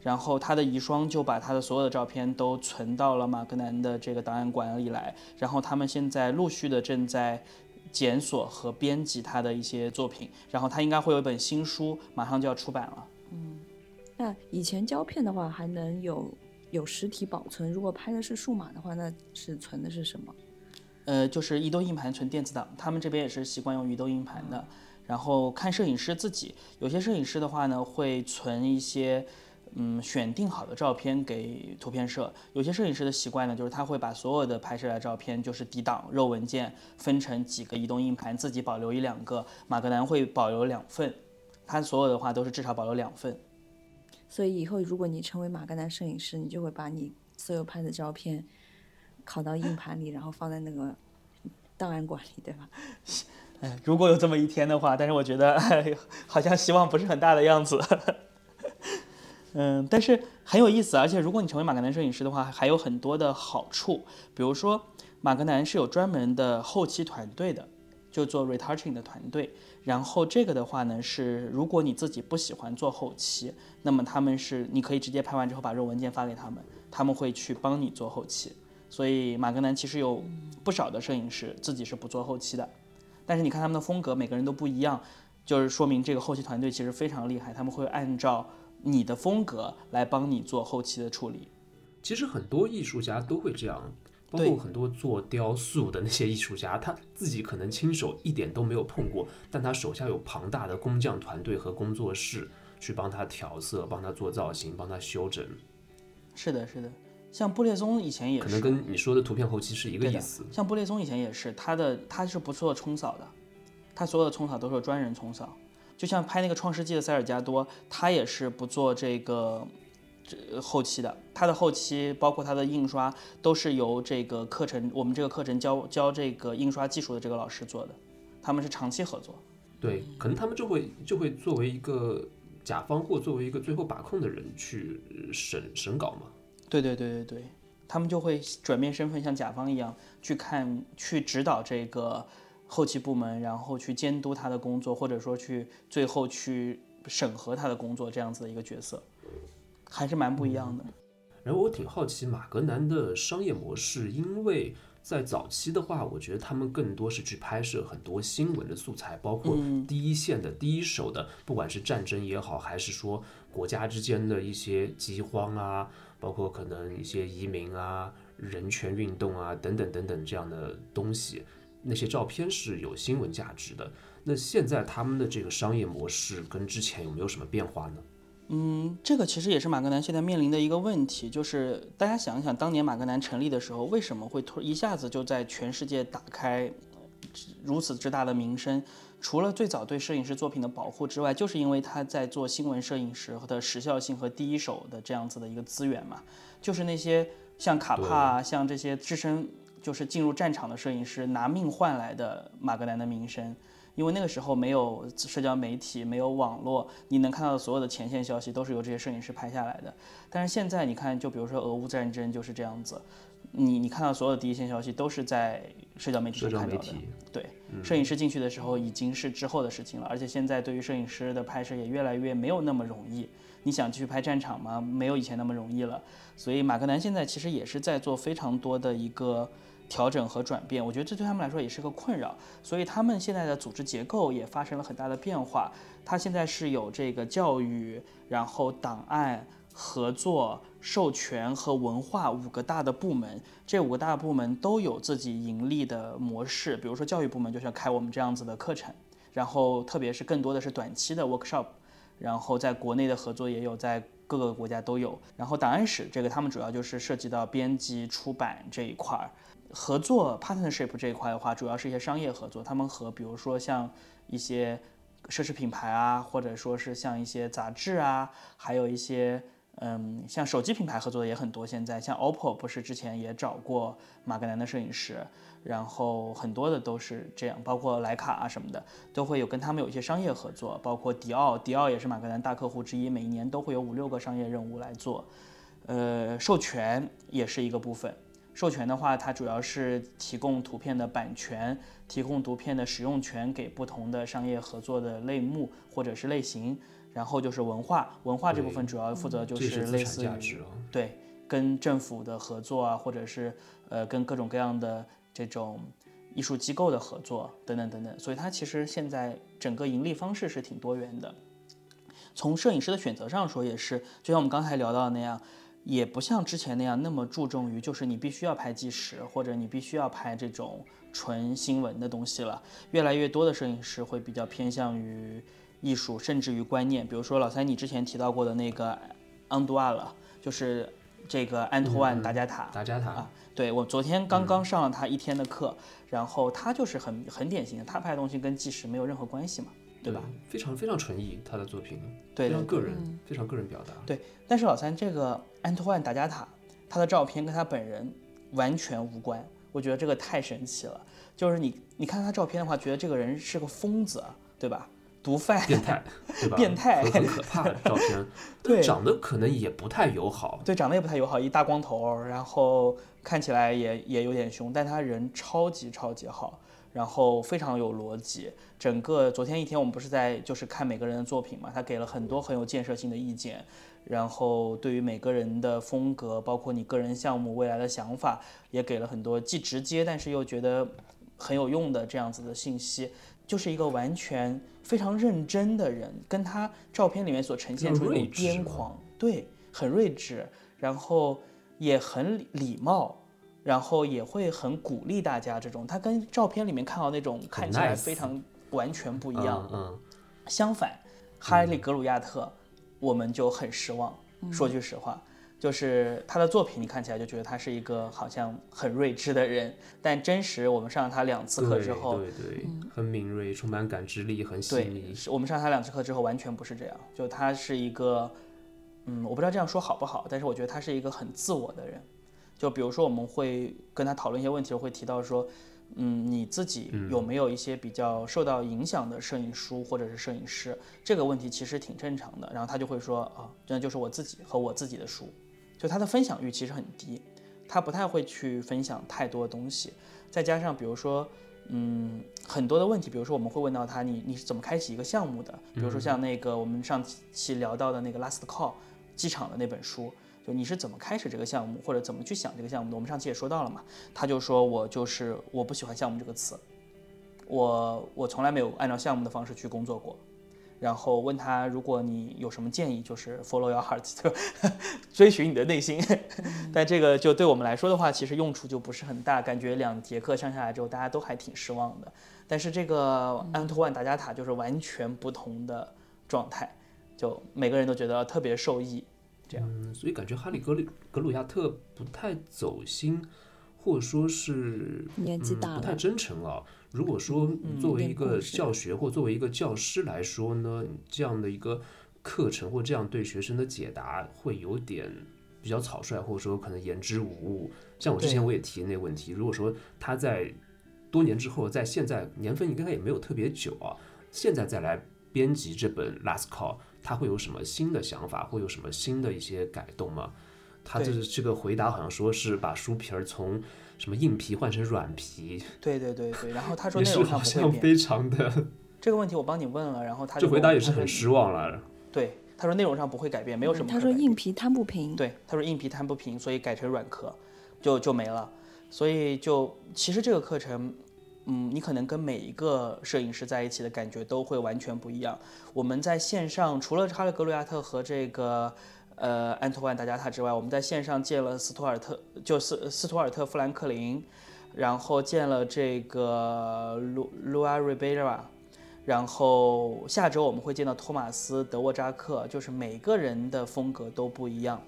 然后他的遗孀就把他的所有的照片都存到了马格南的这个档案馆里来，然后他们现在陆续的正在检索和编辑他的一些作品，然后他应该会有一本新书，马上就要出版了。嗯，那以前胶片的话还能有有实体保存，如果拍的是数码的话，那是存的是什么？呃，就是移动硬盘存电子档，他们这边也是习惯用移动硬盘的。然后看摄影师自己，有些摄影师的话呢，会存一些嗯选定好的照片给图片社。有些摄影师的习惯呢，就是他会把所有的拍摄的照片，就是底档、肉文件，分成几个移动硬盘，自己保留一两个。马格南会保留两份，他所有的话都是至少保留两份。所以以后如果你成为马格南摄影师，你就会把你所有拍的照片。拷到硬盘里，然后放在那个档案馆里，对吧？哎，如果有这么一天的话，但是我觉得好像希望不是很大的样子。嗯，但是很有意思，而且如果你成为马格南摄影师的话，还有很多的好处。比如说，马格南是有专门的后期团队的，就做 retouching 的团队。然后这个的话呢，是如果你自己不喜欢做后期，那么他们是你可以直接拍完之后把这个文件发给他们，他们会去帮你做后期。所以马格南其实有不少的摄影师自己是不做后期的，但是你看他们的风格，每个人都不一样，就是说明这个后期团队其实非常厉害，他们会按照你的风格来帮你做后期的处理。其实很多艺术家都会这样，包括很多做雕塑的那些艺术家，他自己可能亲手一点都没有碰过，但他手下有庞大的工匠团队和工作室去帮他调色、帮他做造型、帮他修整。是的，是的。像布列松以前也是，可能跟你说的图片后期是一个意思。像布列松以前也是，他的他是不做冲扫的，他所有的冲扫都是专人冲扫。就像拍那个《创世纪》的塞尔加多，他也是不做这个这后期的。他的后期包括他的印刷都是由这个课程，我们这个课程教教这个印刷技术的这个老师做的，他们是长期合作。对，可能他们就会就会作为一个甲方或作为一个最后把控的人去审审稿嘛。对对对对对，他们就会转变身份，像甲方一样去看、去指导这个后期部门，然后去监督他的工作，或者说去最后去审核他的工作，这样子的一个角色，还是蛮不一样的。然后我挺好奇马格南的商业模式，因为在早期的话，我觉得他们更多是去拍摄很多新闻的素材，包括第一线的、第一手的，不管是战争也好，还是说国家之间的一些饥荒啊。包括可能一些移民啊、人权运动啊等等等等这样的东西，那些照片是有新闻价值的。那现在他们的这个商业模式跟之前有没有什么变化呢？嗯，这个其实也是马格南现在面临的一个问题，就是大家想一想，当年马格南成立的时候，为什么会突一下子就在全世界打开如此之大的名声？除了最早对摄影师作品的保护之外，就是因为他在做新闻摄影时的时效性和第一手的这样子的一个资源嘛。就是那些像卡帕、像这些置身就是进入战场的摄影师拿命换来的马格南的名声。因为那个时候没有社交媒体，没有网络，你能看到的所有的前线消息都是由这些摄影师拍下来的。但是现在你看，就比如说俄乌战争就是这样子。你你看到所有的第一线消息都是在社交媒体上看到的，对，摄影师进去的时候已经是之后的事情了，而且现在对于摄影师的拍摄也越来越没有那么容易。你想去拍战场吗？没有以前那么容易了。所以马格南现在其实也是在做非常多的一个调整和转变，我觉得这对他们来说也是个困扰。所以他们现在的组织结构也发生了很大的变化。他现在是有这个教育，然后档案。合作、授权和文化五个大的部门，这五个大部门都有自己盈利的模式。比如说教育部门就是要开我们这样子的课程，然后特别是更多的是短期的 workshop，然后在国内的合作也有，在各个国家都有。然后档案室这个，他们主要就是涉及到编辑、出版这一块儿。合作 partnership 这一块的话，主要是一些商业合作，他们和比如说像一些奢侈品牌啊，或者说是像一些杂志啊，还有一些嗯，像手机品牌合作的也很多。现在像 OPPO 不是之前也找过马格南的摄影师，然后很多的都是这样，包括徕卡啊什么的，都会有跟他们有一些商业合作。包括迪奥，迪奥也是马格南大客户之一，每一年都会有五六个商业任务来做。呃，授权也是一个部分。授权的话，它主要是提供图片的版权，提供图片的使用权给不同的商业合作的类目或者是类型。然后就是文化，文化这部分主要负责就是类似于对跟政府的合作啊，或者是呃跟各种各样的这种艺术机构的合作等等等等。所以它其实现在整个盈利方式是挺多元的。从摄影师的选择上说，也是就像我们刚才聊到的那样。也不像之前那样那么注重于，就是你必须要拍纪实，或者你必须要拍这种纯新闻的东西了。越来越多的摄影师会比较偏向于艺术，甚至于观念。比如说老三，你之前提到过的那个安杜瓦了，就是这个安托万达加塔。达加塔啊，对我昨天刚刚上了他一天的课，然后他就是很很典型的，他拍的东西跟纪实没有任何关系嘛。对吧？非常非常纯艺，他的作品，对，非常个人，非常个人表达。对，但是老三这个安托万达加塔，他的照片跟他本人完全无关，我觉得这个太神奇了。就是你你看他照片的话，觉得这个人是个疯子，对吧？毒贩，变态，对吧？变态，很可怕的照片。对，长得可能也不太友好。对，长得也不太友好，一大光头，然后看起来也也有点凶，但他人超级超级好。然后非常有逻辑，整个昨天一天我们不是在就是看每个人的作品嘛，他给了很多很有建设性的意见，然后对于每个人的风格，包括你个人项目未来的想法，也给了很多既直接但是又觉得很有用的这样子的信息，就是一个完全非常认真的人，跟他照片里面所呈现出的癫狂，对，很睿智，然后也很礼貌。然后也会很鼓励大家，这种他跟照片里面看到那种看起来非常完全不一样。嗯，相反，哈利格鲁亚特，我们就很失望。说句实话，就是他的作品，你看起来就觉得他是一个好像很睿智的人，但真实我们上了他两次课之后，对对，很敏锐，充满感知力，很细腻。我们上他两次课之后，完全不是这样。就他是一个，嗯，我不知道这样说好不好，但是我觉得他是一个很自我的人。就比如说，我们会跟他讨论一些问题，会提到说，嗯，你自己有没有一些比较受到影响的摄影书或者是摄影师？这个问题其实挺正常的。然后他就会说，啊，那就是我自己和我自己的书。就他的分享欲其实很低，他不太会去分享太多东西。再加上，比如说，嗯，很多的问题，比如说我们会问到他，你你是怎么开启一个项目的？比如说像那个我们上期聊到的那个 Last Call 机场的那本书。就你是怎么开始这个项目，或者怎么去想这个项目的？我们上期也说到了嘛。他就说我就是我不喜欢项目这个词，我我从来没有按照项目的方式去工作过。然后问他，如果你有什么建议，就是 follow your heart，就 追寻你的内心。但这个就对我们来说的话，其实用处就不是很大。感觉两节课上下来之后，大家都还挺失望的。但是这个安托万达加塔就是完全不同的状态，就每个人都觉得特别受益。嗯，所以感觉哈利格里格鲁亚特不太走心，或者说是年纪大了，不太真诚啊。如果说作为一个教学或作为一个教师来说呢，这样的一个课程或这样对学生的解答会有点比较草率，或者说可能言之无物。像我之前我也提那个问题，如果说他在多年之后，在现在年份应该也没有特别久啊，现在再来编辑这本 Last Call。他会有什么新的想法，会有什么新的一些改动吗？他就是这个回答好像说是把书皮儿从什么硬皮换成软皮。对对对对，然后他 说内容上好像非常的。这个问题我帮你问了，然后他这回答也是很失望了。对，他说内容上不会改变，没有什么。他说硬皮摊不平。对，他说硬皮摊不平，所以改成软壳，就就没了。所以就其实这个课程。嗯，你可能跟每一个摄影师在一起的感觉都会完全不一样。我们在线上除了哈勒格鲁亚特和这个呃安托万达加塔之外，我们在线上见了斯图尔特，就斯斯图尔特富兰克林，然后见了这个卢卢阿瑞贝拉，然后下周我们会见到托马斯·德沃扎克，就是每个人的风格都不一样，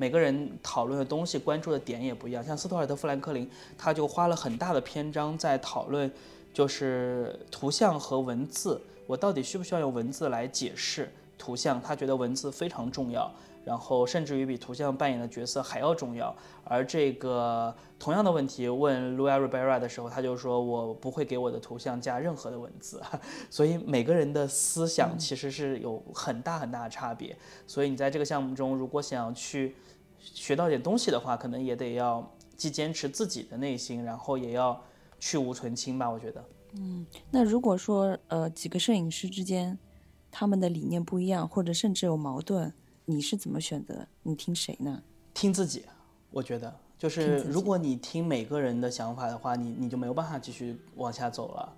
每个人讨论的东西、关注的点也不一样。像斯图尔特·富兰克林，他就花了很大的篇章在讨论，就是图像和文字，我到底需不需要用文字来解释图像？他觉得文字非常重要。然后甚至于比图像扮演的角色还要重要。而这个同样的问题问 Luis Ribera 的时候，他就说我不会给我的图像加任何的文字。所以每个人的思想其实是有很大很大的差别。所以你在这个项目中，如果想要去学到点东西的话，可能也得要既坚持自己的内心，然后也要去无存清吧。我觉得。嗯，那如果说呃几个摄影师之间他们的理念不一样，或者甚至有矛盾。你是怎么选择？你听谁呢？听自己，我觉得就是如果你听每个人的想法的话，你你就没有办法继续往下走了。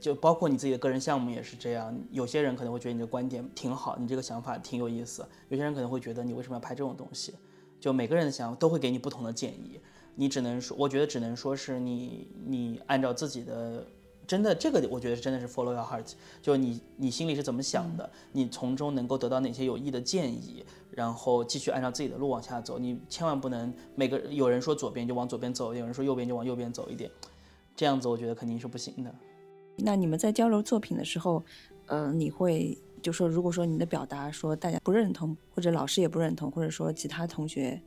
就包括你自己的个人项目也是这样。有些人可能会觉得你的观点挺好，你这个想法挺有意思；有些人可能会觉得你为什么要拍这种东西？就每个人的想法都会给你不同的建议。你只能说，我觉得只能说是你你按照自己的。真的，这个我觉得真的是 follow your heart，就你你心里是怎么想的，你从中能够得到哪些有益的建议，然后继续按照自己的路往下走。你千万不能每个有人说左边就往左边走一点，有人说右边就往右边走一点，这样子我觉得肯定是不行的。那你们在交流作品的时候，呃，你会就说如果说你的表达说大家不认同，或者老师也不认同，或者说其他同学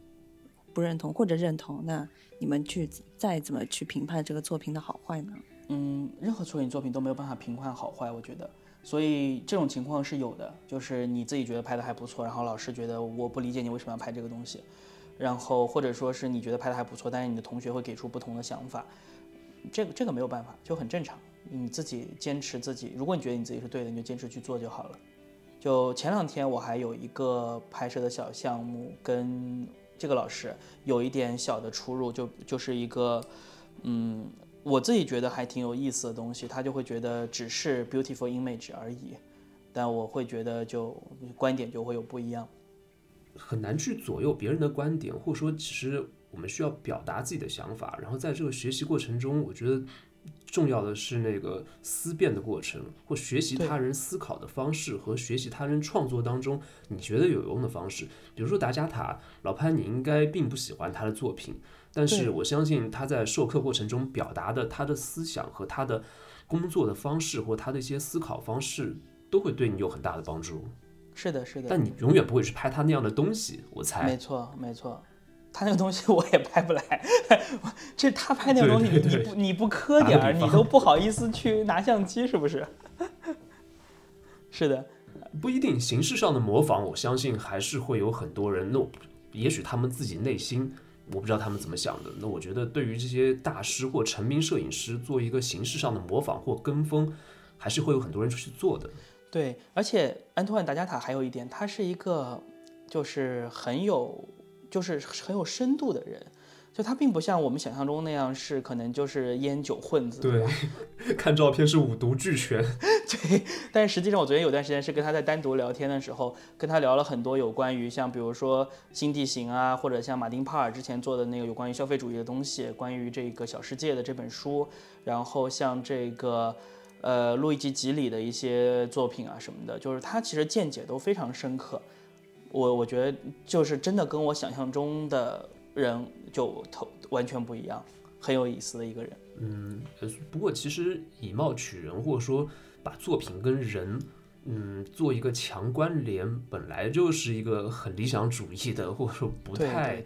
不认同或者认同，那你们去再怎么去评判这个作品的好坏呢？嗯，任何摄影作品都没有办法评判好坏，我觉得，所以这种情况是有的，就是你自己觉得拍的还不错，然后老师觉得我不理解你为什么要拍这个东西，然后或者说是你觉得拍的还不错，但是你的同学会给出不同的想法，这个这个没有办法，就很正常，你自己坚持自己，如果你觉得你自己是对的，你就坚持去做就好了。就前两天我还有一个拍摄的小项目，跟这个老师有一点小的出入，就就是一个，嗯。我自己觉得还挺有意思的东西，他就会觉得只是 beautiful image 而已，但我会觉得就观点就会有不一样，很难去左右别人的观点，或者说其实我们需要表达自己的想法，然后在这个学习过程中，我觉得重要的是那个思辨的过程，或学习他人思考的方式和学习他人创作当中你觉得有用的方式，比如说达加塔，老潘你应该并不喜欢他的作品。但是我相信他在授课过程中表达的他的思想和他的工作的方式或他的一些思考方式都会对你有很大的帮助。是的，是的。但你永远不会去拍他那样的东西，我猜。没错，没错。他那个东西我也拍不来。这他拍那个东西，你不你不磕点儿，你都不好意思去拿相机，是不是？是的。不一定，形式上的模仿，我相信还是会有很多人。那也许他们自己内心。我不知道他们怎么想的。那我觉得，对于这些大师或成名摄影师做一个形式上的模仿或跟风，还是会有很多人去做的。对，而且安托万·达加塔还有一点，他是一个就是很有就是很有深度的人。就他并不像我们想象中那样是可能就是烟酒混子，对，看照片是五毒俱全，对。但是实际上，我昨天有段时间是跟他在单独聊天的时候，跟他聊了很多有关于像比如说新地形啊，或者像马丁帕尔之前做的那个有关于消费主义的东西，关于这个小世界的这本书，然后像这个呃路易吉吉里的一些作品啊什么的，就是他其实见解都非常深刻。我我觉得就是真的跟我想象中的。人就头完全不一样，很有意思的一个人。嗯，不过其实以貌取人，或者说把作品跟人，嗯，做一个强关联，本来就是一个很理想主义的，或者说不太，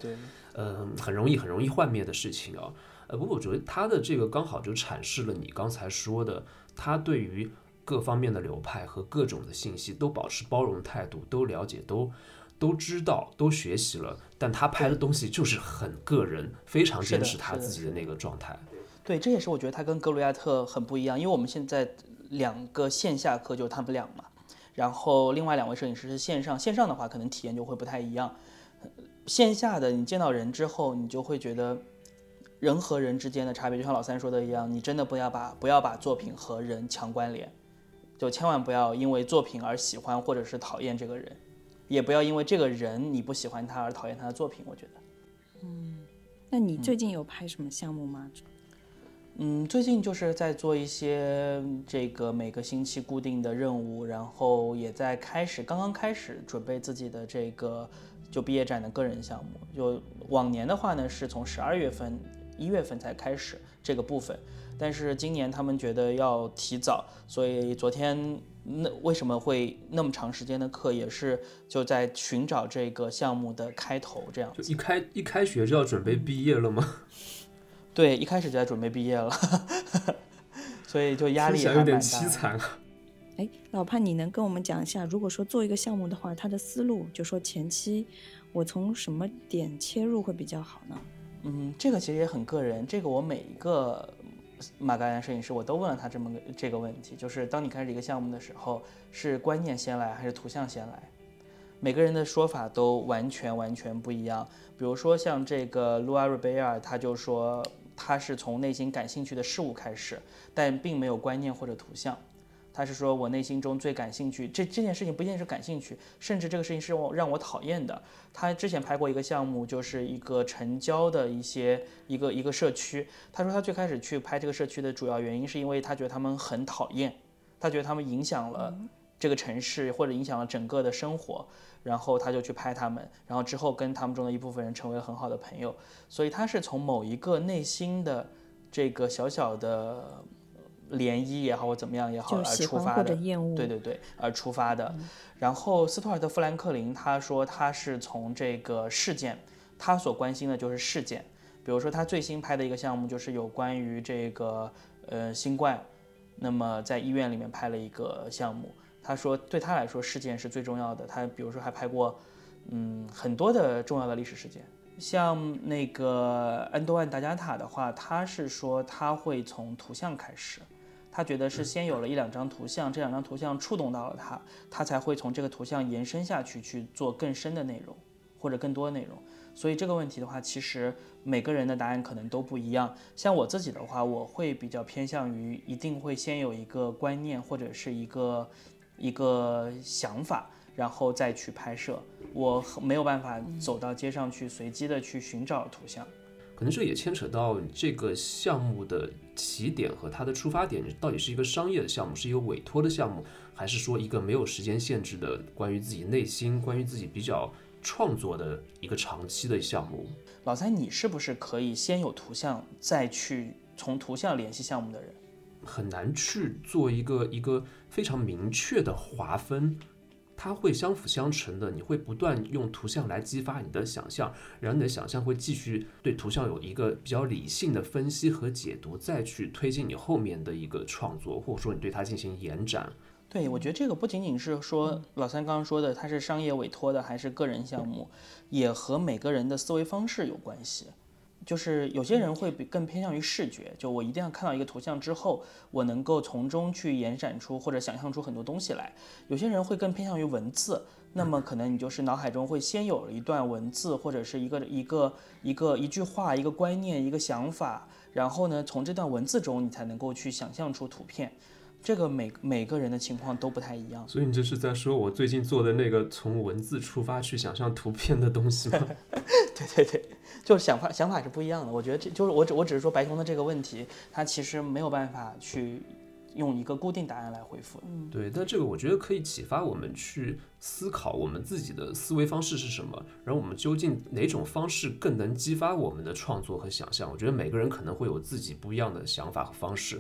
嗯，很容易很容易幻灭的事情啊。呃，不过我觉得他的这个刚好就阐释了你刚才说的，他对于各方面的流派和各种的信息都保持包容态度，都了解，都。都知道，都学习了，但他拍的东西就是很个人，非常坚持他自己的那个状态。对，这也是我觉得他跟格鲁亚特很不一样，因为我们现在两个线下课就是他们俩嘛，然后另外两位摄影师是线上，线上的话可能体验就会不太一样。线下的你见到人之后，你就会觉得人和人之间的差别，就像老三说的一样，你真的不要把不要把作品和人强关联，就千万不要因为作品而喜欢或者是讨厌这个人。也不要因为这个人你不喜欢他而讨厌他的作品，我觉得。嗯，那你最近有拍什么项目吗？嗯，最近就是在做一些这个每个星期固定的任务，然后也在开始，刚刚开始准备自己的这个就毕业展的个人项目。就往年的话呢，是从十二月份、一月份才开始这个部分，但是今年他们觉得要提早，所以昨天那为什么会那么长时间的课，也是就在寻找这个项目的开头这样。就一开一开学就要准备毕业了吗？对，一开始就在准备毕业了，所以就压力还有点凄惨啊。哎，老潘，你能跟我们讲一下，如果说做一个项目的话，它的思路，就说前期我从什么点切入会比较好呢？嗯，这个其实也很个人。这个我每一个马格南摄影师，我都问了他这么个这个问题，就是当你开始一个项目的时候，是观念先来还是图像先来？每个人的说法都完全完全不一样。比如说像这个卢瓦瑞贝尔，他就说。他是从内心感兴趣的事物开始，但并没有观念或者图像。他是说我内心中最感兴趣这这件事情不一定是感兴趣，甚至这个事情是我让我讨厌的。他之前拍过一个项目，就是一个城郊的一些一个一个社区。他说他最开始去拍这个社区的主要原因是因为他觉得他们很讨厌，他觉得他们影响了这个城市或者影响了整个的生活。然后他就去拍他们，然后之后跟他们中的一部分人成为了很好的朋友，所以他是从某一个内心的这个小小的涟漪也好，或怎么样也好而出发的，对对对，而出发的。然后斯图尔特·富兰克林他说他是从这个事件，他所关心的就是事件，比如说他最新拍的一个项目就是有关于这个呃新冠，那么在医院里面拍了一个项目。他说，对他来说，事件是最重要的。他比如说还拍过，嗯，很多的重要的历史事件，像那个安多万·达加塔的话，他是说他会从图像开始，他觉得是先有了一两张图像，这两张图像触动到了他，他才会从这个图像延伸下去去做更深的内容或者更多的内容。所以这个问题的话，其实每个人的答案可能都不一样。像我自己的话，我会比较偏向于一定会先有一个观念或者是一个。一个想法，然后再去拍摄，我没有办法走到街上去随机的去寻找图像。可能这也牵扯到这个项目的起点和它的出发点，到底是一个商业的项目，是一个委托的项目，还是说一个没有时间限制的关于自己内心、关于自己比较创作的一个长期的项目？老三，你是不是可以先有图像，再去从图像联系项目的人？很难去做一个一个非常明确的划分，它会相辅相成的。你会不断用图像来激发你的想象，然后你的想象会继续对图像有一个比较理性的分析和解读，再去推进你后面的一个创作，或者说你对它进行延展。对，我觉得这个不仅仅是说老三刚刚说的，它是商业委托的还是个人项目，也和每个人的思维方式有关系。就是有些人会比更偏向于视觉，就我一定要看到一个图像之后，我能够从中去延展出或者想象出很多东西来。有些人会更偏向于文字，那么可能你就是脑海中会先有了一段文字或者是一个一个一个一句话、一个观念、一个想法，然后呢，从这段文字中你才能够去想象出图片。这个每每个人的情况都不太一样，所以你这是在说我最近做的那个从文字出发去想象图片的东西吗？对对对，就是想法想法是不一样的。我觉得这就是我只我只是说白熊的这个问题，它其实没有办法去用一个固定答案来回复。嗯，对，但这个我觉得可以启发我们去思考我们自己的思维方式是什么，然后我们究竟哪种方式更能激发我们的创作和想象？我觉得每个人可能会有自己不一样的想法和方式。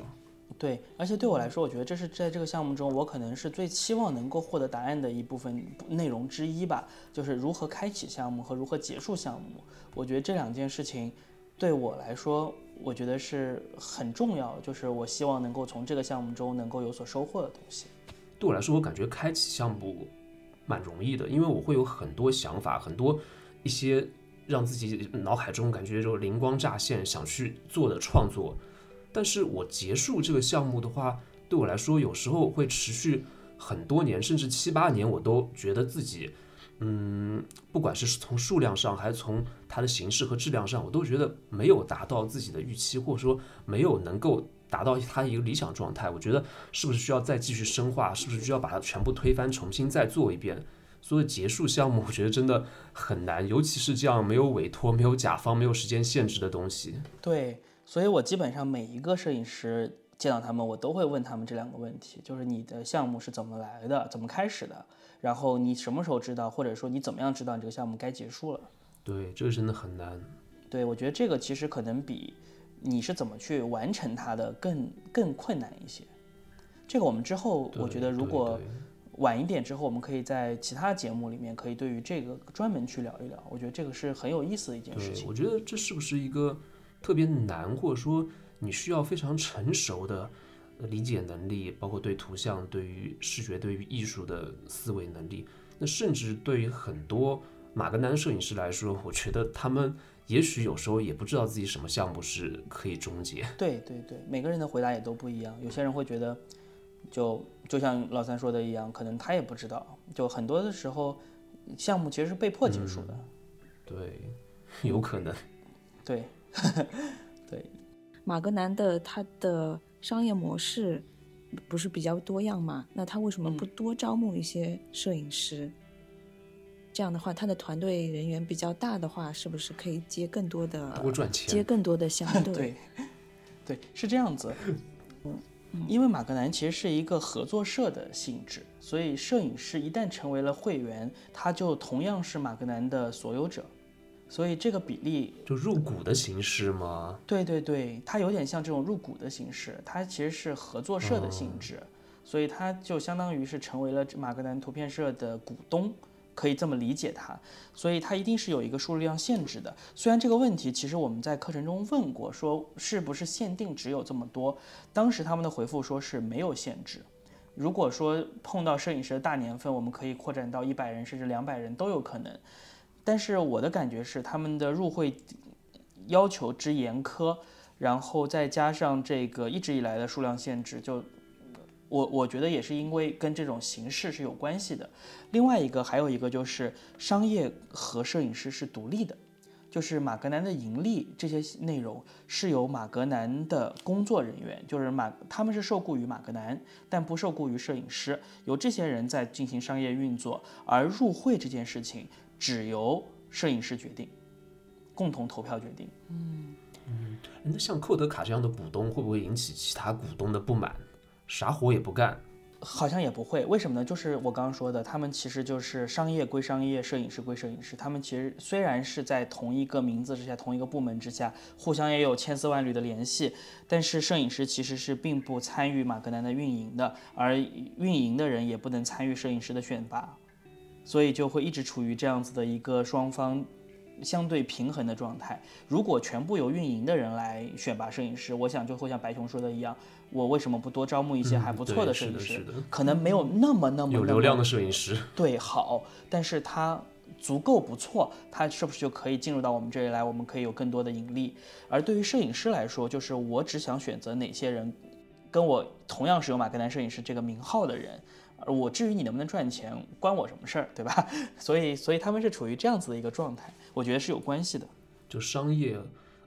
对，而且对我来说，我觉得这是在这个项目中，我可能是最期望能够获得答案的一部分内容之一吧，就是如何开启项目和如何结束项目。我觉得这两件事情对我来说，我觉得是很重要，就是我希望能够从这个项目中能够有所收获的东西。对我来说，我感觉开启项目蛮容易的，因为我会有很多想法，很多一些让自己脑海中感觉就灵光乍现想去做的创作。但是我结束这个项目的话，对我来说有时候会持续很多年，甚至七八年，我都觉得自己，嗯，不管是从数量上还是从它的形式和质量上，我都觉得没有达到自己的预期，或者说没有能够达到它一个理想状态。我觉得是不是需要再继续深化？是不是需要把它全部推翻，重新再做一遍？所以结束项目，我觉得真的很难，尤其是这样没有委托、没有甲方、没有时间限制的东西。对。所以我基本上每一个摄影师见到他们，我都会问他们这两个问题，就是你的项目是怎么来的，怎么开始的，然后你什么时候知道，或者说你怎么样知道你这个项目该结束了。对，这个真的很难。对，我觉得这个其实可能比你是怎么去完成它的更更困难一些。这个我们之后，我觉得如果晚一点之后，我们可以在其他节目里面可以对于这个专门去聊一聊。我觉得这个是很有意思的一件事情。我觉得这是不是一个特别难，或者说你需要非常成熟的理解能力，包括对图像、对于视觉、对于艺术的思维能力。那甚至对于很多马格南摄影师来说，我觉得他们也许有时候也不知道自己什么项目是可以终结。对对对，每个人的回答也都不一样。有些人会觉得。就就像老三说的一样，可能他也不知道。就很多的时候，项目其实是被迫结束的。对，有可能。对，对。马格南的他的商业模式不是比较多样嘛？那他为什么不多招募一些摄影师？这样的话，他的团队人员比较大的话，是不是可以接更多的多赚钱，接更多的项目？对，对，是这样子。因为马格南其实是一个合作社的性质，所以摄影师一旦成为了会员，他就同样是马格南的所有者，所以这个比例就入股的形式吗？对对对，它有点像这种入股的形式，它其实是合作社的性质，所以它就相当于是成为了马格南图片社的股东。可以这么理解它，所以它一定是有一个数量限制的。虽然这个问题其实我们在课程中问过，说是不是限定只有这么多，当时他们的回复说是没有限制。如果说碰到摄影师的大年份，我们可以扩展到一百人甚至两百人都有可能。但是我的感觉是他们的入会要求之严苛，然后再加上这个一直以来的数量限制，就。我我觉得也是因为跟这种形式是有关系的。另外一个还有一个就是商业和摄影师是独立的，就是马格南的盈利这些内容是由马格南的工作人员，就是马他们是受雇于马格南，但不受雇于摄影师，由这些人在进行商业运作。而入会这件事情只由摄影师决定，共同投票决定。嗯嗯，那像寇德卡这样的股东会不会引起其他股东的不满？啥活也不干，好像也不会。为什么呢？就是我刚刚说的，他们其实就是商业归商业，摄影师归摄影师。他们其实虽然是在同一个名字之下，同一个部门之下，互相也有千丝万缕的联系，但是摄影师其实是并不参与马格南的运营的，而运营的人也不能参与摄影师的选拔，所以就会一直处于这样子的一个双方。相对平衡的状态。如果全部由运营的人来选拔摄影师，我想就会像白熊说的一样，我为什么不多招募一些还不错的摄影师？的，可能没有那么那么有流量的摄影师。对，好，但是他足够不错，他是不是就可以进入到我们这里来？我们可以有更多的盈利。而对于摄影师来说，就是我只想选择哪些人跟我同样是用马格南摄影师这个名号的人。而我至于你能不能赚钱，关我什么事儿，对吧？所以，所以他们是处于这样子的一个状态，我觉得是有关系的。就商业，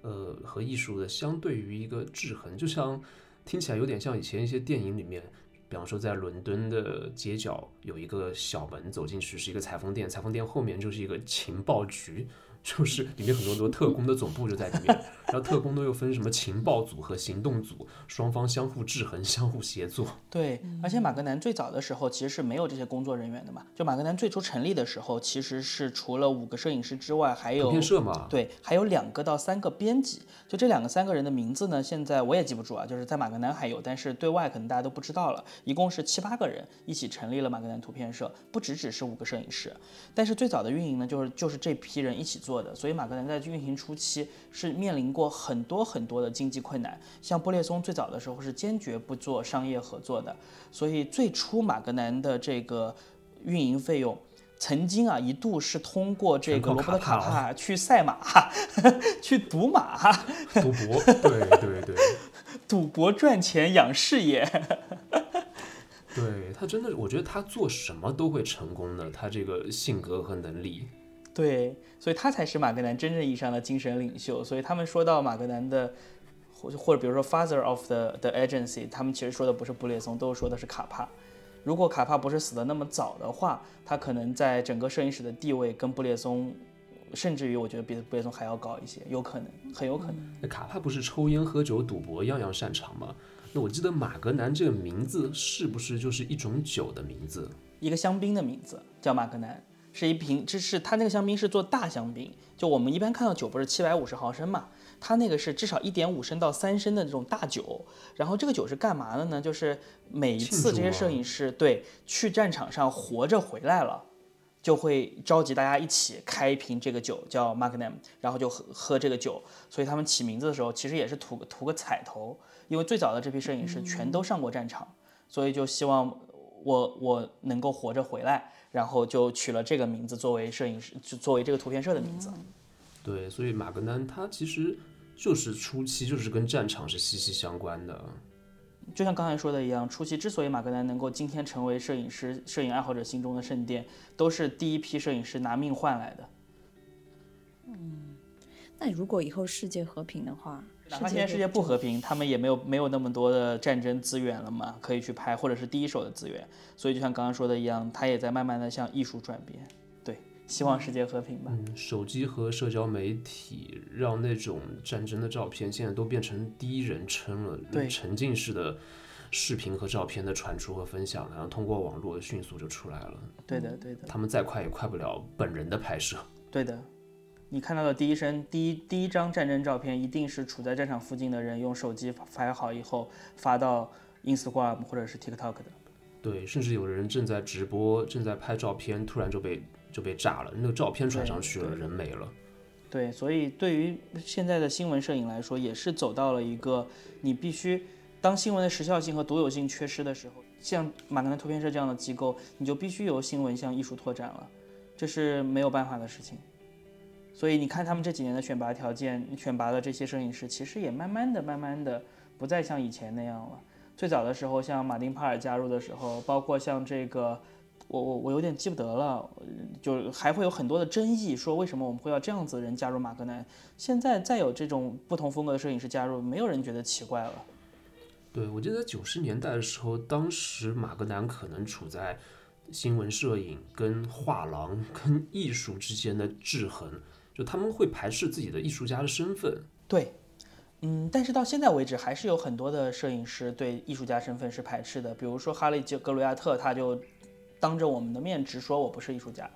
呃，和艺术的相对于一个制衡，就像听起来有点像以前一些电影里面，比方说在伦敦的街角有一个小门，走进去是一个裁缝店，裁缝店后面就是一个情报局。就是里面很多很多特工的总部就在里面，然后特工都又分什么情报组和行动组，双方相互制衡、相互协作。对，而且马格南最早的时候其实是没有这些工作人员的嘛。就马格南最初成立的时候，其实是除了五个摄影师之外，还有图片社嘛。对，还有两个到三个编辑。就这两个三个人的名字呢，现在我也记不住啊。就是在马格南还有，但是对外可能大家都不知道了。一共是七八个人一起成立了马格南图片社，不只只是五个摄影师。但是最早的运营呢，就是就是这批人一起做。做的，所以马格南在运行初期是面临过很多很多的经济困难。像布列松最早的时候是坚决不做商业合作的，所以最初马格南的这个运营费用，曾经啊一度是通过这个罗伯特卡帕去赛马，去赌马，赌博，对对对，赌博赚钱养事业。对他真的，我觉得他做什么都会成功的，他这个性格和能力。对，所以他才是马格南真正意义上的精神领袖。所以他们说到马格南的，或或者比如说 father of the the agency，他们其实说的不是布列松，都说的是卡帕。如果卡帕不是死的那么早的话，他可能在整个摄影史的地位跟布列松甚至于我觉得比布列松还要高一些，有可能，很有可能。那卡帕不是抽烟、喝酒、赌博样样擅长吗？那我记得马格南这个名字是不是就是一种酒的名字？一个香槟的名字叫马格南，是一瓶，这是它那个香槟是做大香槟，就我们一般看到酒不是七百五十毫升嘛，它那个是至少一点五升到三升的这种大酒。然后这个酒是干嘛的呢？就是每一次这些摄影师对去战场上活着回来了，就会召集大家一起开一瓶这个酒，叫 Magnum，然后就喝喝这个酒。所以他们起名字的时候，其实也是图个图个彩头，因为最早的这批摄影师全都上过战场，所以就希望我我能够活着回来，然后就取了这个名字作为摄影师，就作为这个图片社的名字。对，所以马格南他其实就是初期就是跟战场是息息相关的。就像刚才说的一样，初期之所以马格南能够今天成为摄影师、摄影爱好者心中的圣殿，都是第一批摄影师拿命换来的。嗯那如果以后世界和平的话，哪怕现在世界不和平，他们也没有没有那么多的战争资源了嘛，可以去拍，或者是第一手的资源。所以就像刚刚说的一样，他也在慢慢的向艺术转变。对，希望世界和平吧。嗯，手机和社交媒体让那种战争的照片现在都变成第一人称了，对沉浸式的视频和照片的传输和分享，然后通过网络迅速就出来了。对的，对的，他们再快也快不了本人的拍摄。对的。你看到的第一身第一第一张战争照片，一定是处在战场附近的人用手机拍好以后发到 Instagram 或者是 TikTok 的。对，甚至有人正在直播，正在拍照片，突然就被就被炸了，那个照片传上去了，人没了。对，所以对于现在的新闻摄影来说，也是走到了一个你必须当新闻的时效性和独有性缺失的时候，像马格南图片社这样的机构，你就必须由新闻向艺术拓展了，这是没有办法的事情。所以你看他们这几年的选拔条件，选拔的这些摄影师，其实也慢慢的、慢慢的不再像以前那样了。最早的时候，像马丁帕尔加入的时候，包括像这个，我我我有点记不得了，就还会有很多的争议，说为什么我们会要这样子的人加入马格南？现在再有这种不同风格的摄影师加入，没有人觉得奇怪了。对，我记得九十年代的时候，当时马格南可能处在新闻摄影跟画廊跟艺术之间的制衡，就他们会排斥自己的艺术家的身份。对，嗯，但是到现在为止，还是有很多的摄影师对艺术家身份是排斥的。比如说哈利·格鲁亚特，他就当着我们的面直说：“我不是艺术家，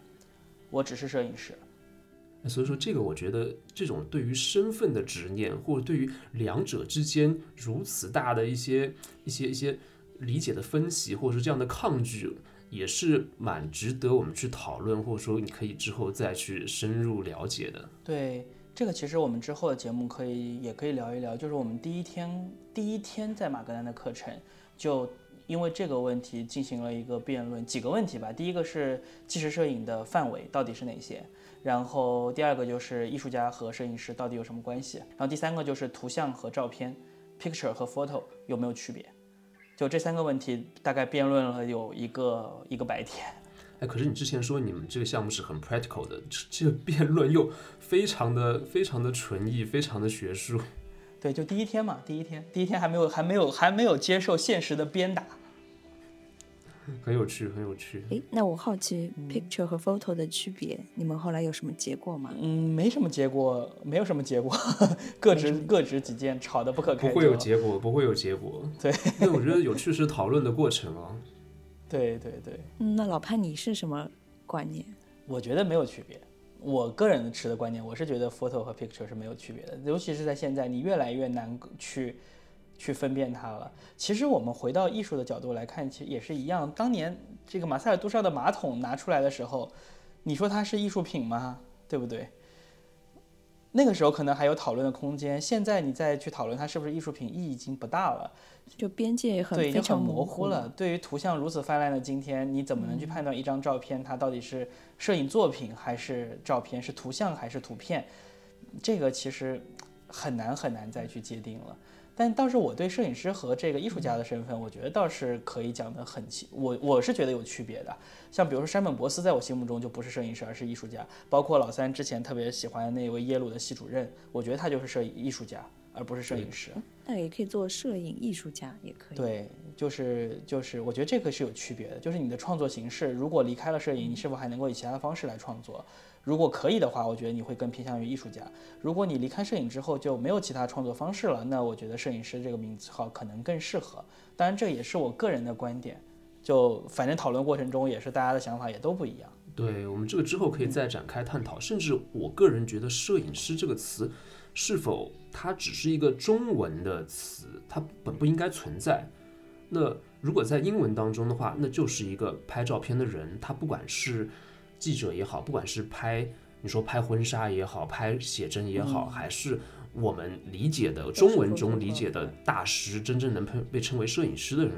我只是摄影师。所以说，这个我觉得这种对于身份的执念，或者对于两者之间如此大的一些一些一些理解的分歧，或者是这样的抗拒，也是蛮值得我们去讨论，或者说你可以之后再去深入了解的。对，这个其实我们之后的节目可以也可以聊一聊，就是我们第一天第一天在马格南的课程，就因为这个问题进行了一个辩论，几个问题吧。第一个是纪实摄影的范围到底是哪些，然后第二个就是艺术家和摄影师到底有什么关系，然后第三个就是图像和照片，picture 和 photo 有没有区别。就这三个问题，大概辩论了有一个一个白天。哎，可是你之前说你们这个项目是很 practical 的，这这个辩论又非常的非常的纯艺，非常的学术。对，就第一天嘛，第一天，第一天还没有还没有还没有接受现实的鞭打。很有趣，很有趣。诶，那我好奇 picture 和 photo 的区别，你们后来有什么结果吗？嗯，没什么结果，没有什么结果，各执各执己见，吵得不可开交。不会有结果，不会有结果。对，那我觉得有趣是讨论的过程啊。对对对，嗯，那老潘你是什么观念？我觉得没有区别。我个人持的观念，我是觉得 photo 和 picture 是没有区别的，尤其是在现在，你越来越难去去分辨它了。其实我们回到艺术的角度来看，其实也是一样。当年这个马塞尔杜绍的马桶拿出来的时候，你说它是艺术品吗？对不对？那个时候可能还有讨论的空间，现在你再去讨论它是不是艺术品，意义已经不大了。就边界很对，已经很模糊了。。对于图像如此泛滥的今天，你怎么能去判断一张照片它到底是摄影作品还是照片，是图像还是图片？这个其实很难很难再去界定了。但倒是我对摄影师和这个艺术家的身份，我觉得倒是可以讲得很清，我我是觉得有区别的。像比如说山本博斯，在我心目中就不是摄影师，而是艺术家。包括老三之前特别喜欢的那位耶鲁的系主任，我觉得他就是摄影艺术家，而不是摄影师。那也可以做摄影艺术家，也可以。对，就是就是，我觉得这个是有区别的。就是你的创作形式，如果离开了摄影，你是否还能够以其他的方式来创作？如果可以的话，我觉得你会更偏向于艺术家。如果你离开摄影之后就没有其他创作方式了，那我觉得摄影师这个名字号可能更适合。当然，这也是我个人的观点。就反正讨论过程中也是大家的想法也都不一样。对我们这个之后可以再展开探讨。甚至我个人觉得“摄影师”这个词，是否它只是一个中文的词，它本不应该存在。那如果在英文当中的话，那就是一个拍照片的人，他不管是记者也好，不管是拍你说拍婚纱也好，拍写真也好，还是我们理解的中文中理解的大师，真正能被被称为摄影师的人，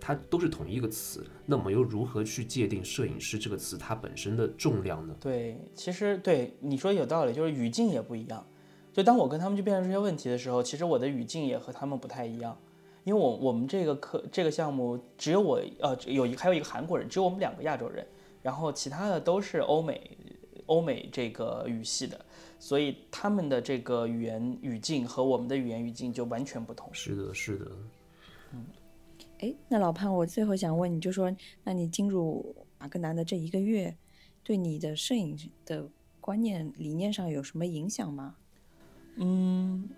他都是同一个词。那我们又如何去界定摄影师这个词它本身的重量呢？对，其实对你说有道理，就是语境也不一样。就当我跟他们去辩论这些问题的时候，其实我的语境也和他们不太一样，因为我我们这个课这个项目只有我呃有一还有一个韩国人，只有我们两个亚洲人，然后其他的都是欧美欧美这个语系的，所以他们的这个语言语境和我们的语言语境就完全不同。是的，是的。嗯哎，那老潘，我最后想问你，就说，那你进入马格南的这一个月，对你的摄影的观念理念上有什么影响吗？嗯，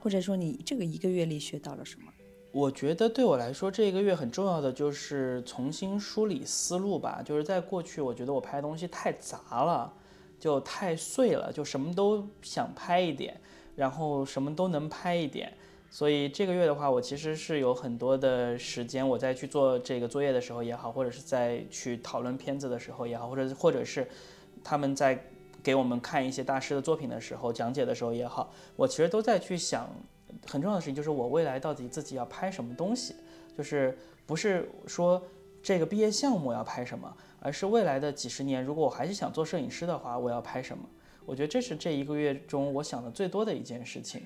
或者说你这个一个月里学到了什么？我觉得对我来说，这个月很重要的就是重新梳理思路吧。就是在过去，我觉得我拍东西太杂了，就太碎了，就什么都想拍一点，然后什么都能拍一点。所以这个月的话，我其实是有很多的时间，我在去做这个作业的时候也好，或者是在去讨论片子的时候也好，或者或者是他们在给我们看一些大师的作品的时候讲解的时候也好，我其实都在去想。很重要的事情就是我未来到底自己要拍什么东西，就是不是说这个毕业项目要拍什么，而是未来的几十年，如果我还是想做摄影师的话，我要拍什么？我觉得这是这一个月中我想的最多的一件事情。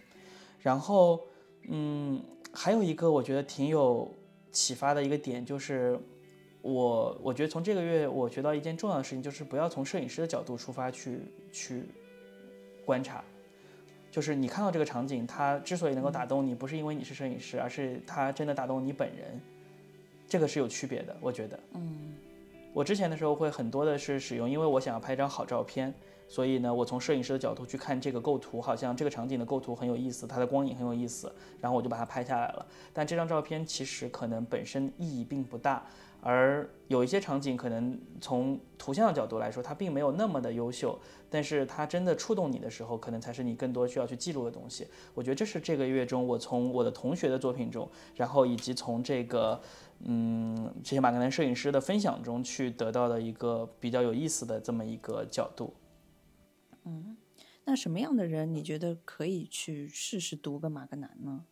然后，嗯，还有一个我觉得挺有启发的一个点就是，我我觉得从这个月我学到一件重要的事情，就是不要从摄影师的角度出发去去观察。就是你看到这个场景，它之所以能够打动你，不是因为你是摄影师，而是它真的打动你本人，这个是有区别的，我觉得。嗯，我之前的时候会很多的是使用，因为我想要拍一张好照片，所以呢，我从摄影师的角度去看这个构图，好像这个场景的构图很有意思，它的光影很有意思，然后我就把它拍下来了。但这张照片其实可能本身意义并不大，而有一些场景可能从图像的角度来说，它并没有那么的优秀。但是它真的触动你的时候，可能才是你更多需要去记录的东西。我觉得这是这个月中我从我的同学的作品中，然后以及从这个嗯这些马格南摄影师的分享中去得到的一个比较有意思的这么一个角度。嗯那什么样的人你觉得可以去试试读个马格南呢？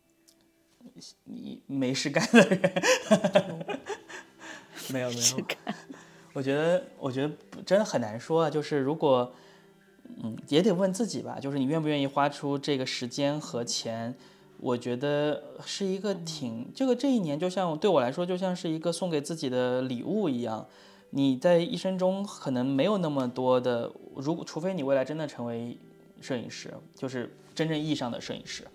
你没事干的人，没有没有，我觉得我觉得真的很难说啊。就是如果嗯也得问自己吧，就是你愿不愿意花出这个时间和钱。我觉得是一个挺这个这一年，就像对我来说，就像是一个送给自己的礼物一样。你在一生中可能没有那么多的，如果除非你未来真的成为摄影师，就是真正意义上的摄影师，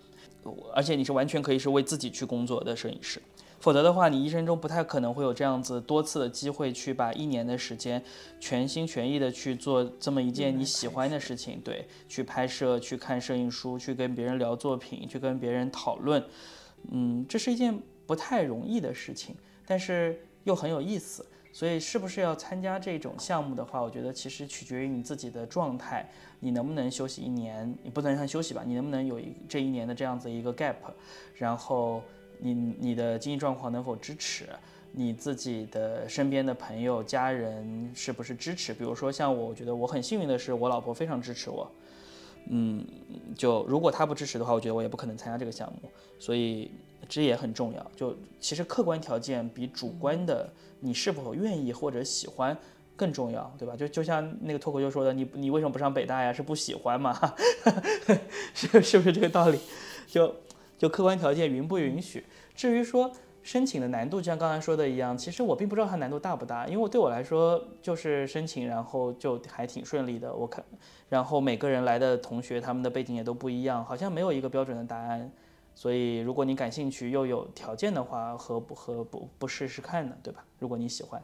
而且你是完全可以是为自己去工作的摄影师。否则的话，你一生中不太可能会有这样子多次的机会去把一年的时间全心全意的去做这么一件你喜欢的事情，对，去拍摄、去看摄影书、去跟别人聊作品、去跟别人讨论，嗯，这是一件不太容易的事情，但是又很有意思。所以，是不是要参加这种项目的话，我觉得其实取决于你自己的状态，你能不能休息一年？你不能算休息吧，你能不能有一这一年的这样子一个 gap？然后你你的经济状况能否支持？你自己的身边的朋友、家人是不是支持？比如说像我，我觉得我很幸运的是，我老婆非常支持我。嗯，就如果她不支持的话，我觉得我也不可能参加这个项目。所以这也很重要。就其实客观条件比主观的你是否愿意或者喜欢更重要，对吧？就就像那个脱口秀说的，你你为什么不上北大呀？是不喜欢吗？是是不是这个道理？就就客观条件允不允许？至于说申请的难度，就像刚才说的一样，其实我并不知道它难度大不大，因为我对我来说就是申请，然后就还挺顺利的。我看，然后每个人来的同学他们的背景也都不一样，好像没有一个标准的答案。所以如果你感兴趣又有条件的话，何不何不不试试看呢？对吧？如果你喜欢，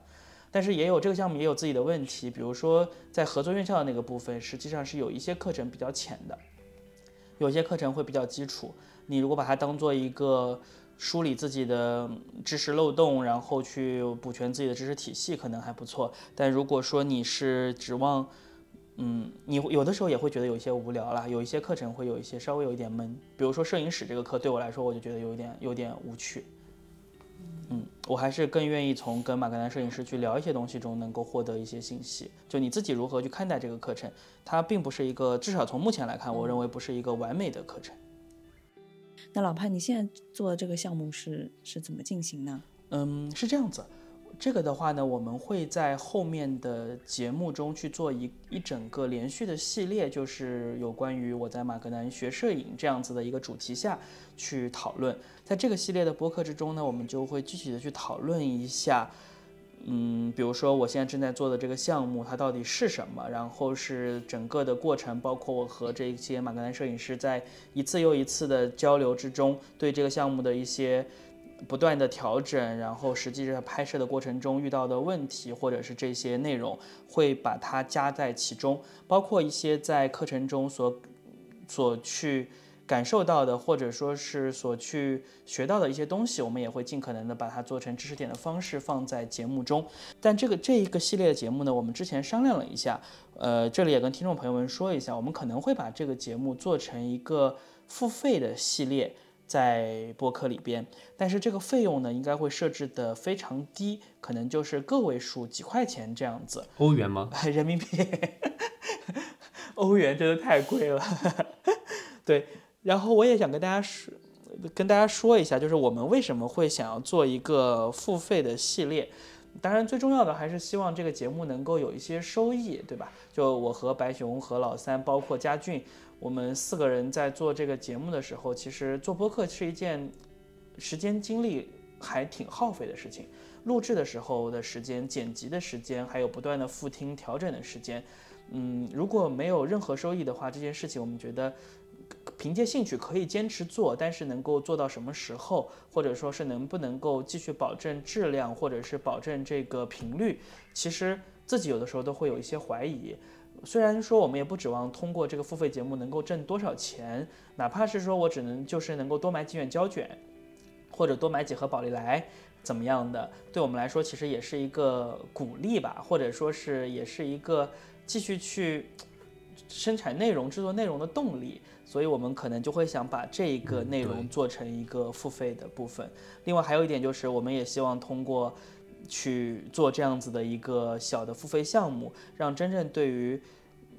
但是也有这个项目也有自己的问题，比如说在合作院校的那个部分，实际上是有一些课程比较浅的，有些课程会比较基础。你如果把它当做一个梳理自己的知识漏洞，然后去补全自己的知识体系，可能还不错。但如果说你是指望嗯，你有的时候也会觉得有一些无聊啦，有一些课程会有一些稍微有一点闷，比如说摄影史这个课对我来说，我就觉得有一点有点无趣。嗯，我还是更愿意从跟马格南摄影师去聊一些东西中能够获得一些信息。就你自己如何去看待这个课程，它并不是一个，至少从目前来看，我认为不是一个完美的课程。那老潘，你现在做的这个项目是是怎么进行呢？嗯，是这样子。这个的话呢，我们会在后面的节目中去做一一整个连续的系列，就是有关于我在马格南学摄影这样子的一个主题下去讨论。在这个系列的播客之中呢，我们就会具体的去讨论一下，嗯，比如说我现在正在做的这个项目，它到底是什么，然后是整个的过程，包括我和这些马格南摄影师在一次又一次的交流之中，对这个项目的一些。不断的调整，然后实际上拍摄的过程中遇到的问题，或者是这些内容，会把它加在其中，包括一些在课程中所所去感受到的，或者说是所去学到的一些东西，我们也会尽可能的把它做成知识点的方式放在节目中。但这个这一个系列的节目呢，我们之前商量了一下，呃，这里也跟听众朋友们说一下，我们可能会把这个节目做成一个付费的系列。在播客里边，但是这个费用呢，应该会设置的非常低，可能就是个位数几块钱这样子。欧元吗？人民币？欧元真的太贵了。对，然后我也想跟大家说，跟大家说一下，就是我们为什么会想要做一个付费的系列。当然，最重要的还是希望这个节目能够有一些收益，对吧？就我和白熊和老三，包括佳俊。我们四个人在做这个节目的时候，其实做播客是一件时间精力还挺耗费的事情。录制的时候的时间、剪辑的时间，还有不断的复听调整的时间，嗯，如果没有任何收益的话，这件事情我们觉得凭借兴趣可以坚持做，但是能够做到什么时候，或者说是能不能够继续保证质量，或者是保证这个频率，其实自己有的时候都会有一些怀疑。虽然说我们也不指望通过这个付费节目能够挣多少钱，哪怕是说我只能就是能够多买几卷胶卷，或者多买几盒宝丽来，怎么样的，对我们来说其实也是一个鼓励吧，或者说是也是一个继续去生产内容、制作内容的动力。所以我们可能就会想把这个内容做成一个付费的部分。另外还有一点就是，我们也希望通过。去做这样子的一个小的付费项目，让真正对于，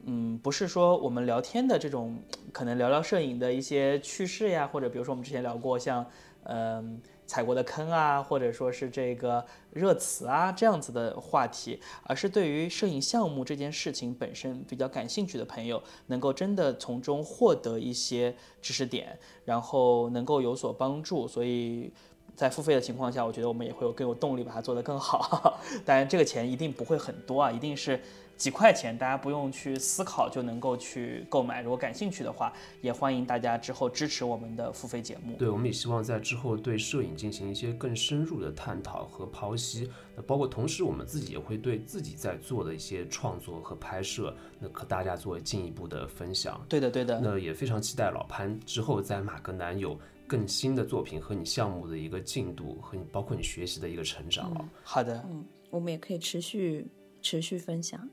嗯，不是说我们聊天的这种，可能聊聊摄影的一些趣事呀，或者比如说我们之前聊过像，嗯，踩过的坑啊，或者说是这个热词啊这样子的话题，而是对于摄影项目这件事情本身比较感兴趣的朋友，能够真的从中获得一些知识点，然后能够有所帮助，所以。在付费的情况下，我觉得我们也会有更有动力把它做得更好。当然，这个钱一定不会很多啊，一定是几块钱，大家不用去思考就能够去购买。如果感兴趣的话，也欢迎大家之后支持我们的付费节目。对，我们也希望在之后对摄影进行一些更深入的探讨和剖析。那包括同时，我们自己也会对自己在做的一些创作和拍摄，那和大家做进一步的分享。对的，对的。那也非常期待老潘之后在马格南有。更新的作品和你项目的一个进度，和你包括你学习的一个成长哦。好的，嗯，我们也可以持续持续分享。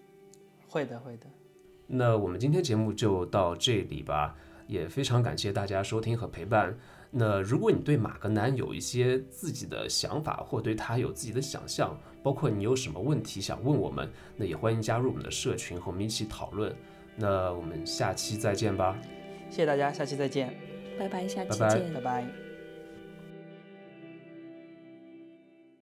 会的，会的。那我们今天节目就到这里吧，也非常感谢大家收听和陪伴。那如果你对马格南有一些自己的想法，或对他有自己的想象，包括你有什么问题想问我们，那也欢迎加入我们的社群和我们一起讨论。那我们下期再见吧。谢谢大家，下期再见。拜拜，下期见，拜拜。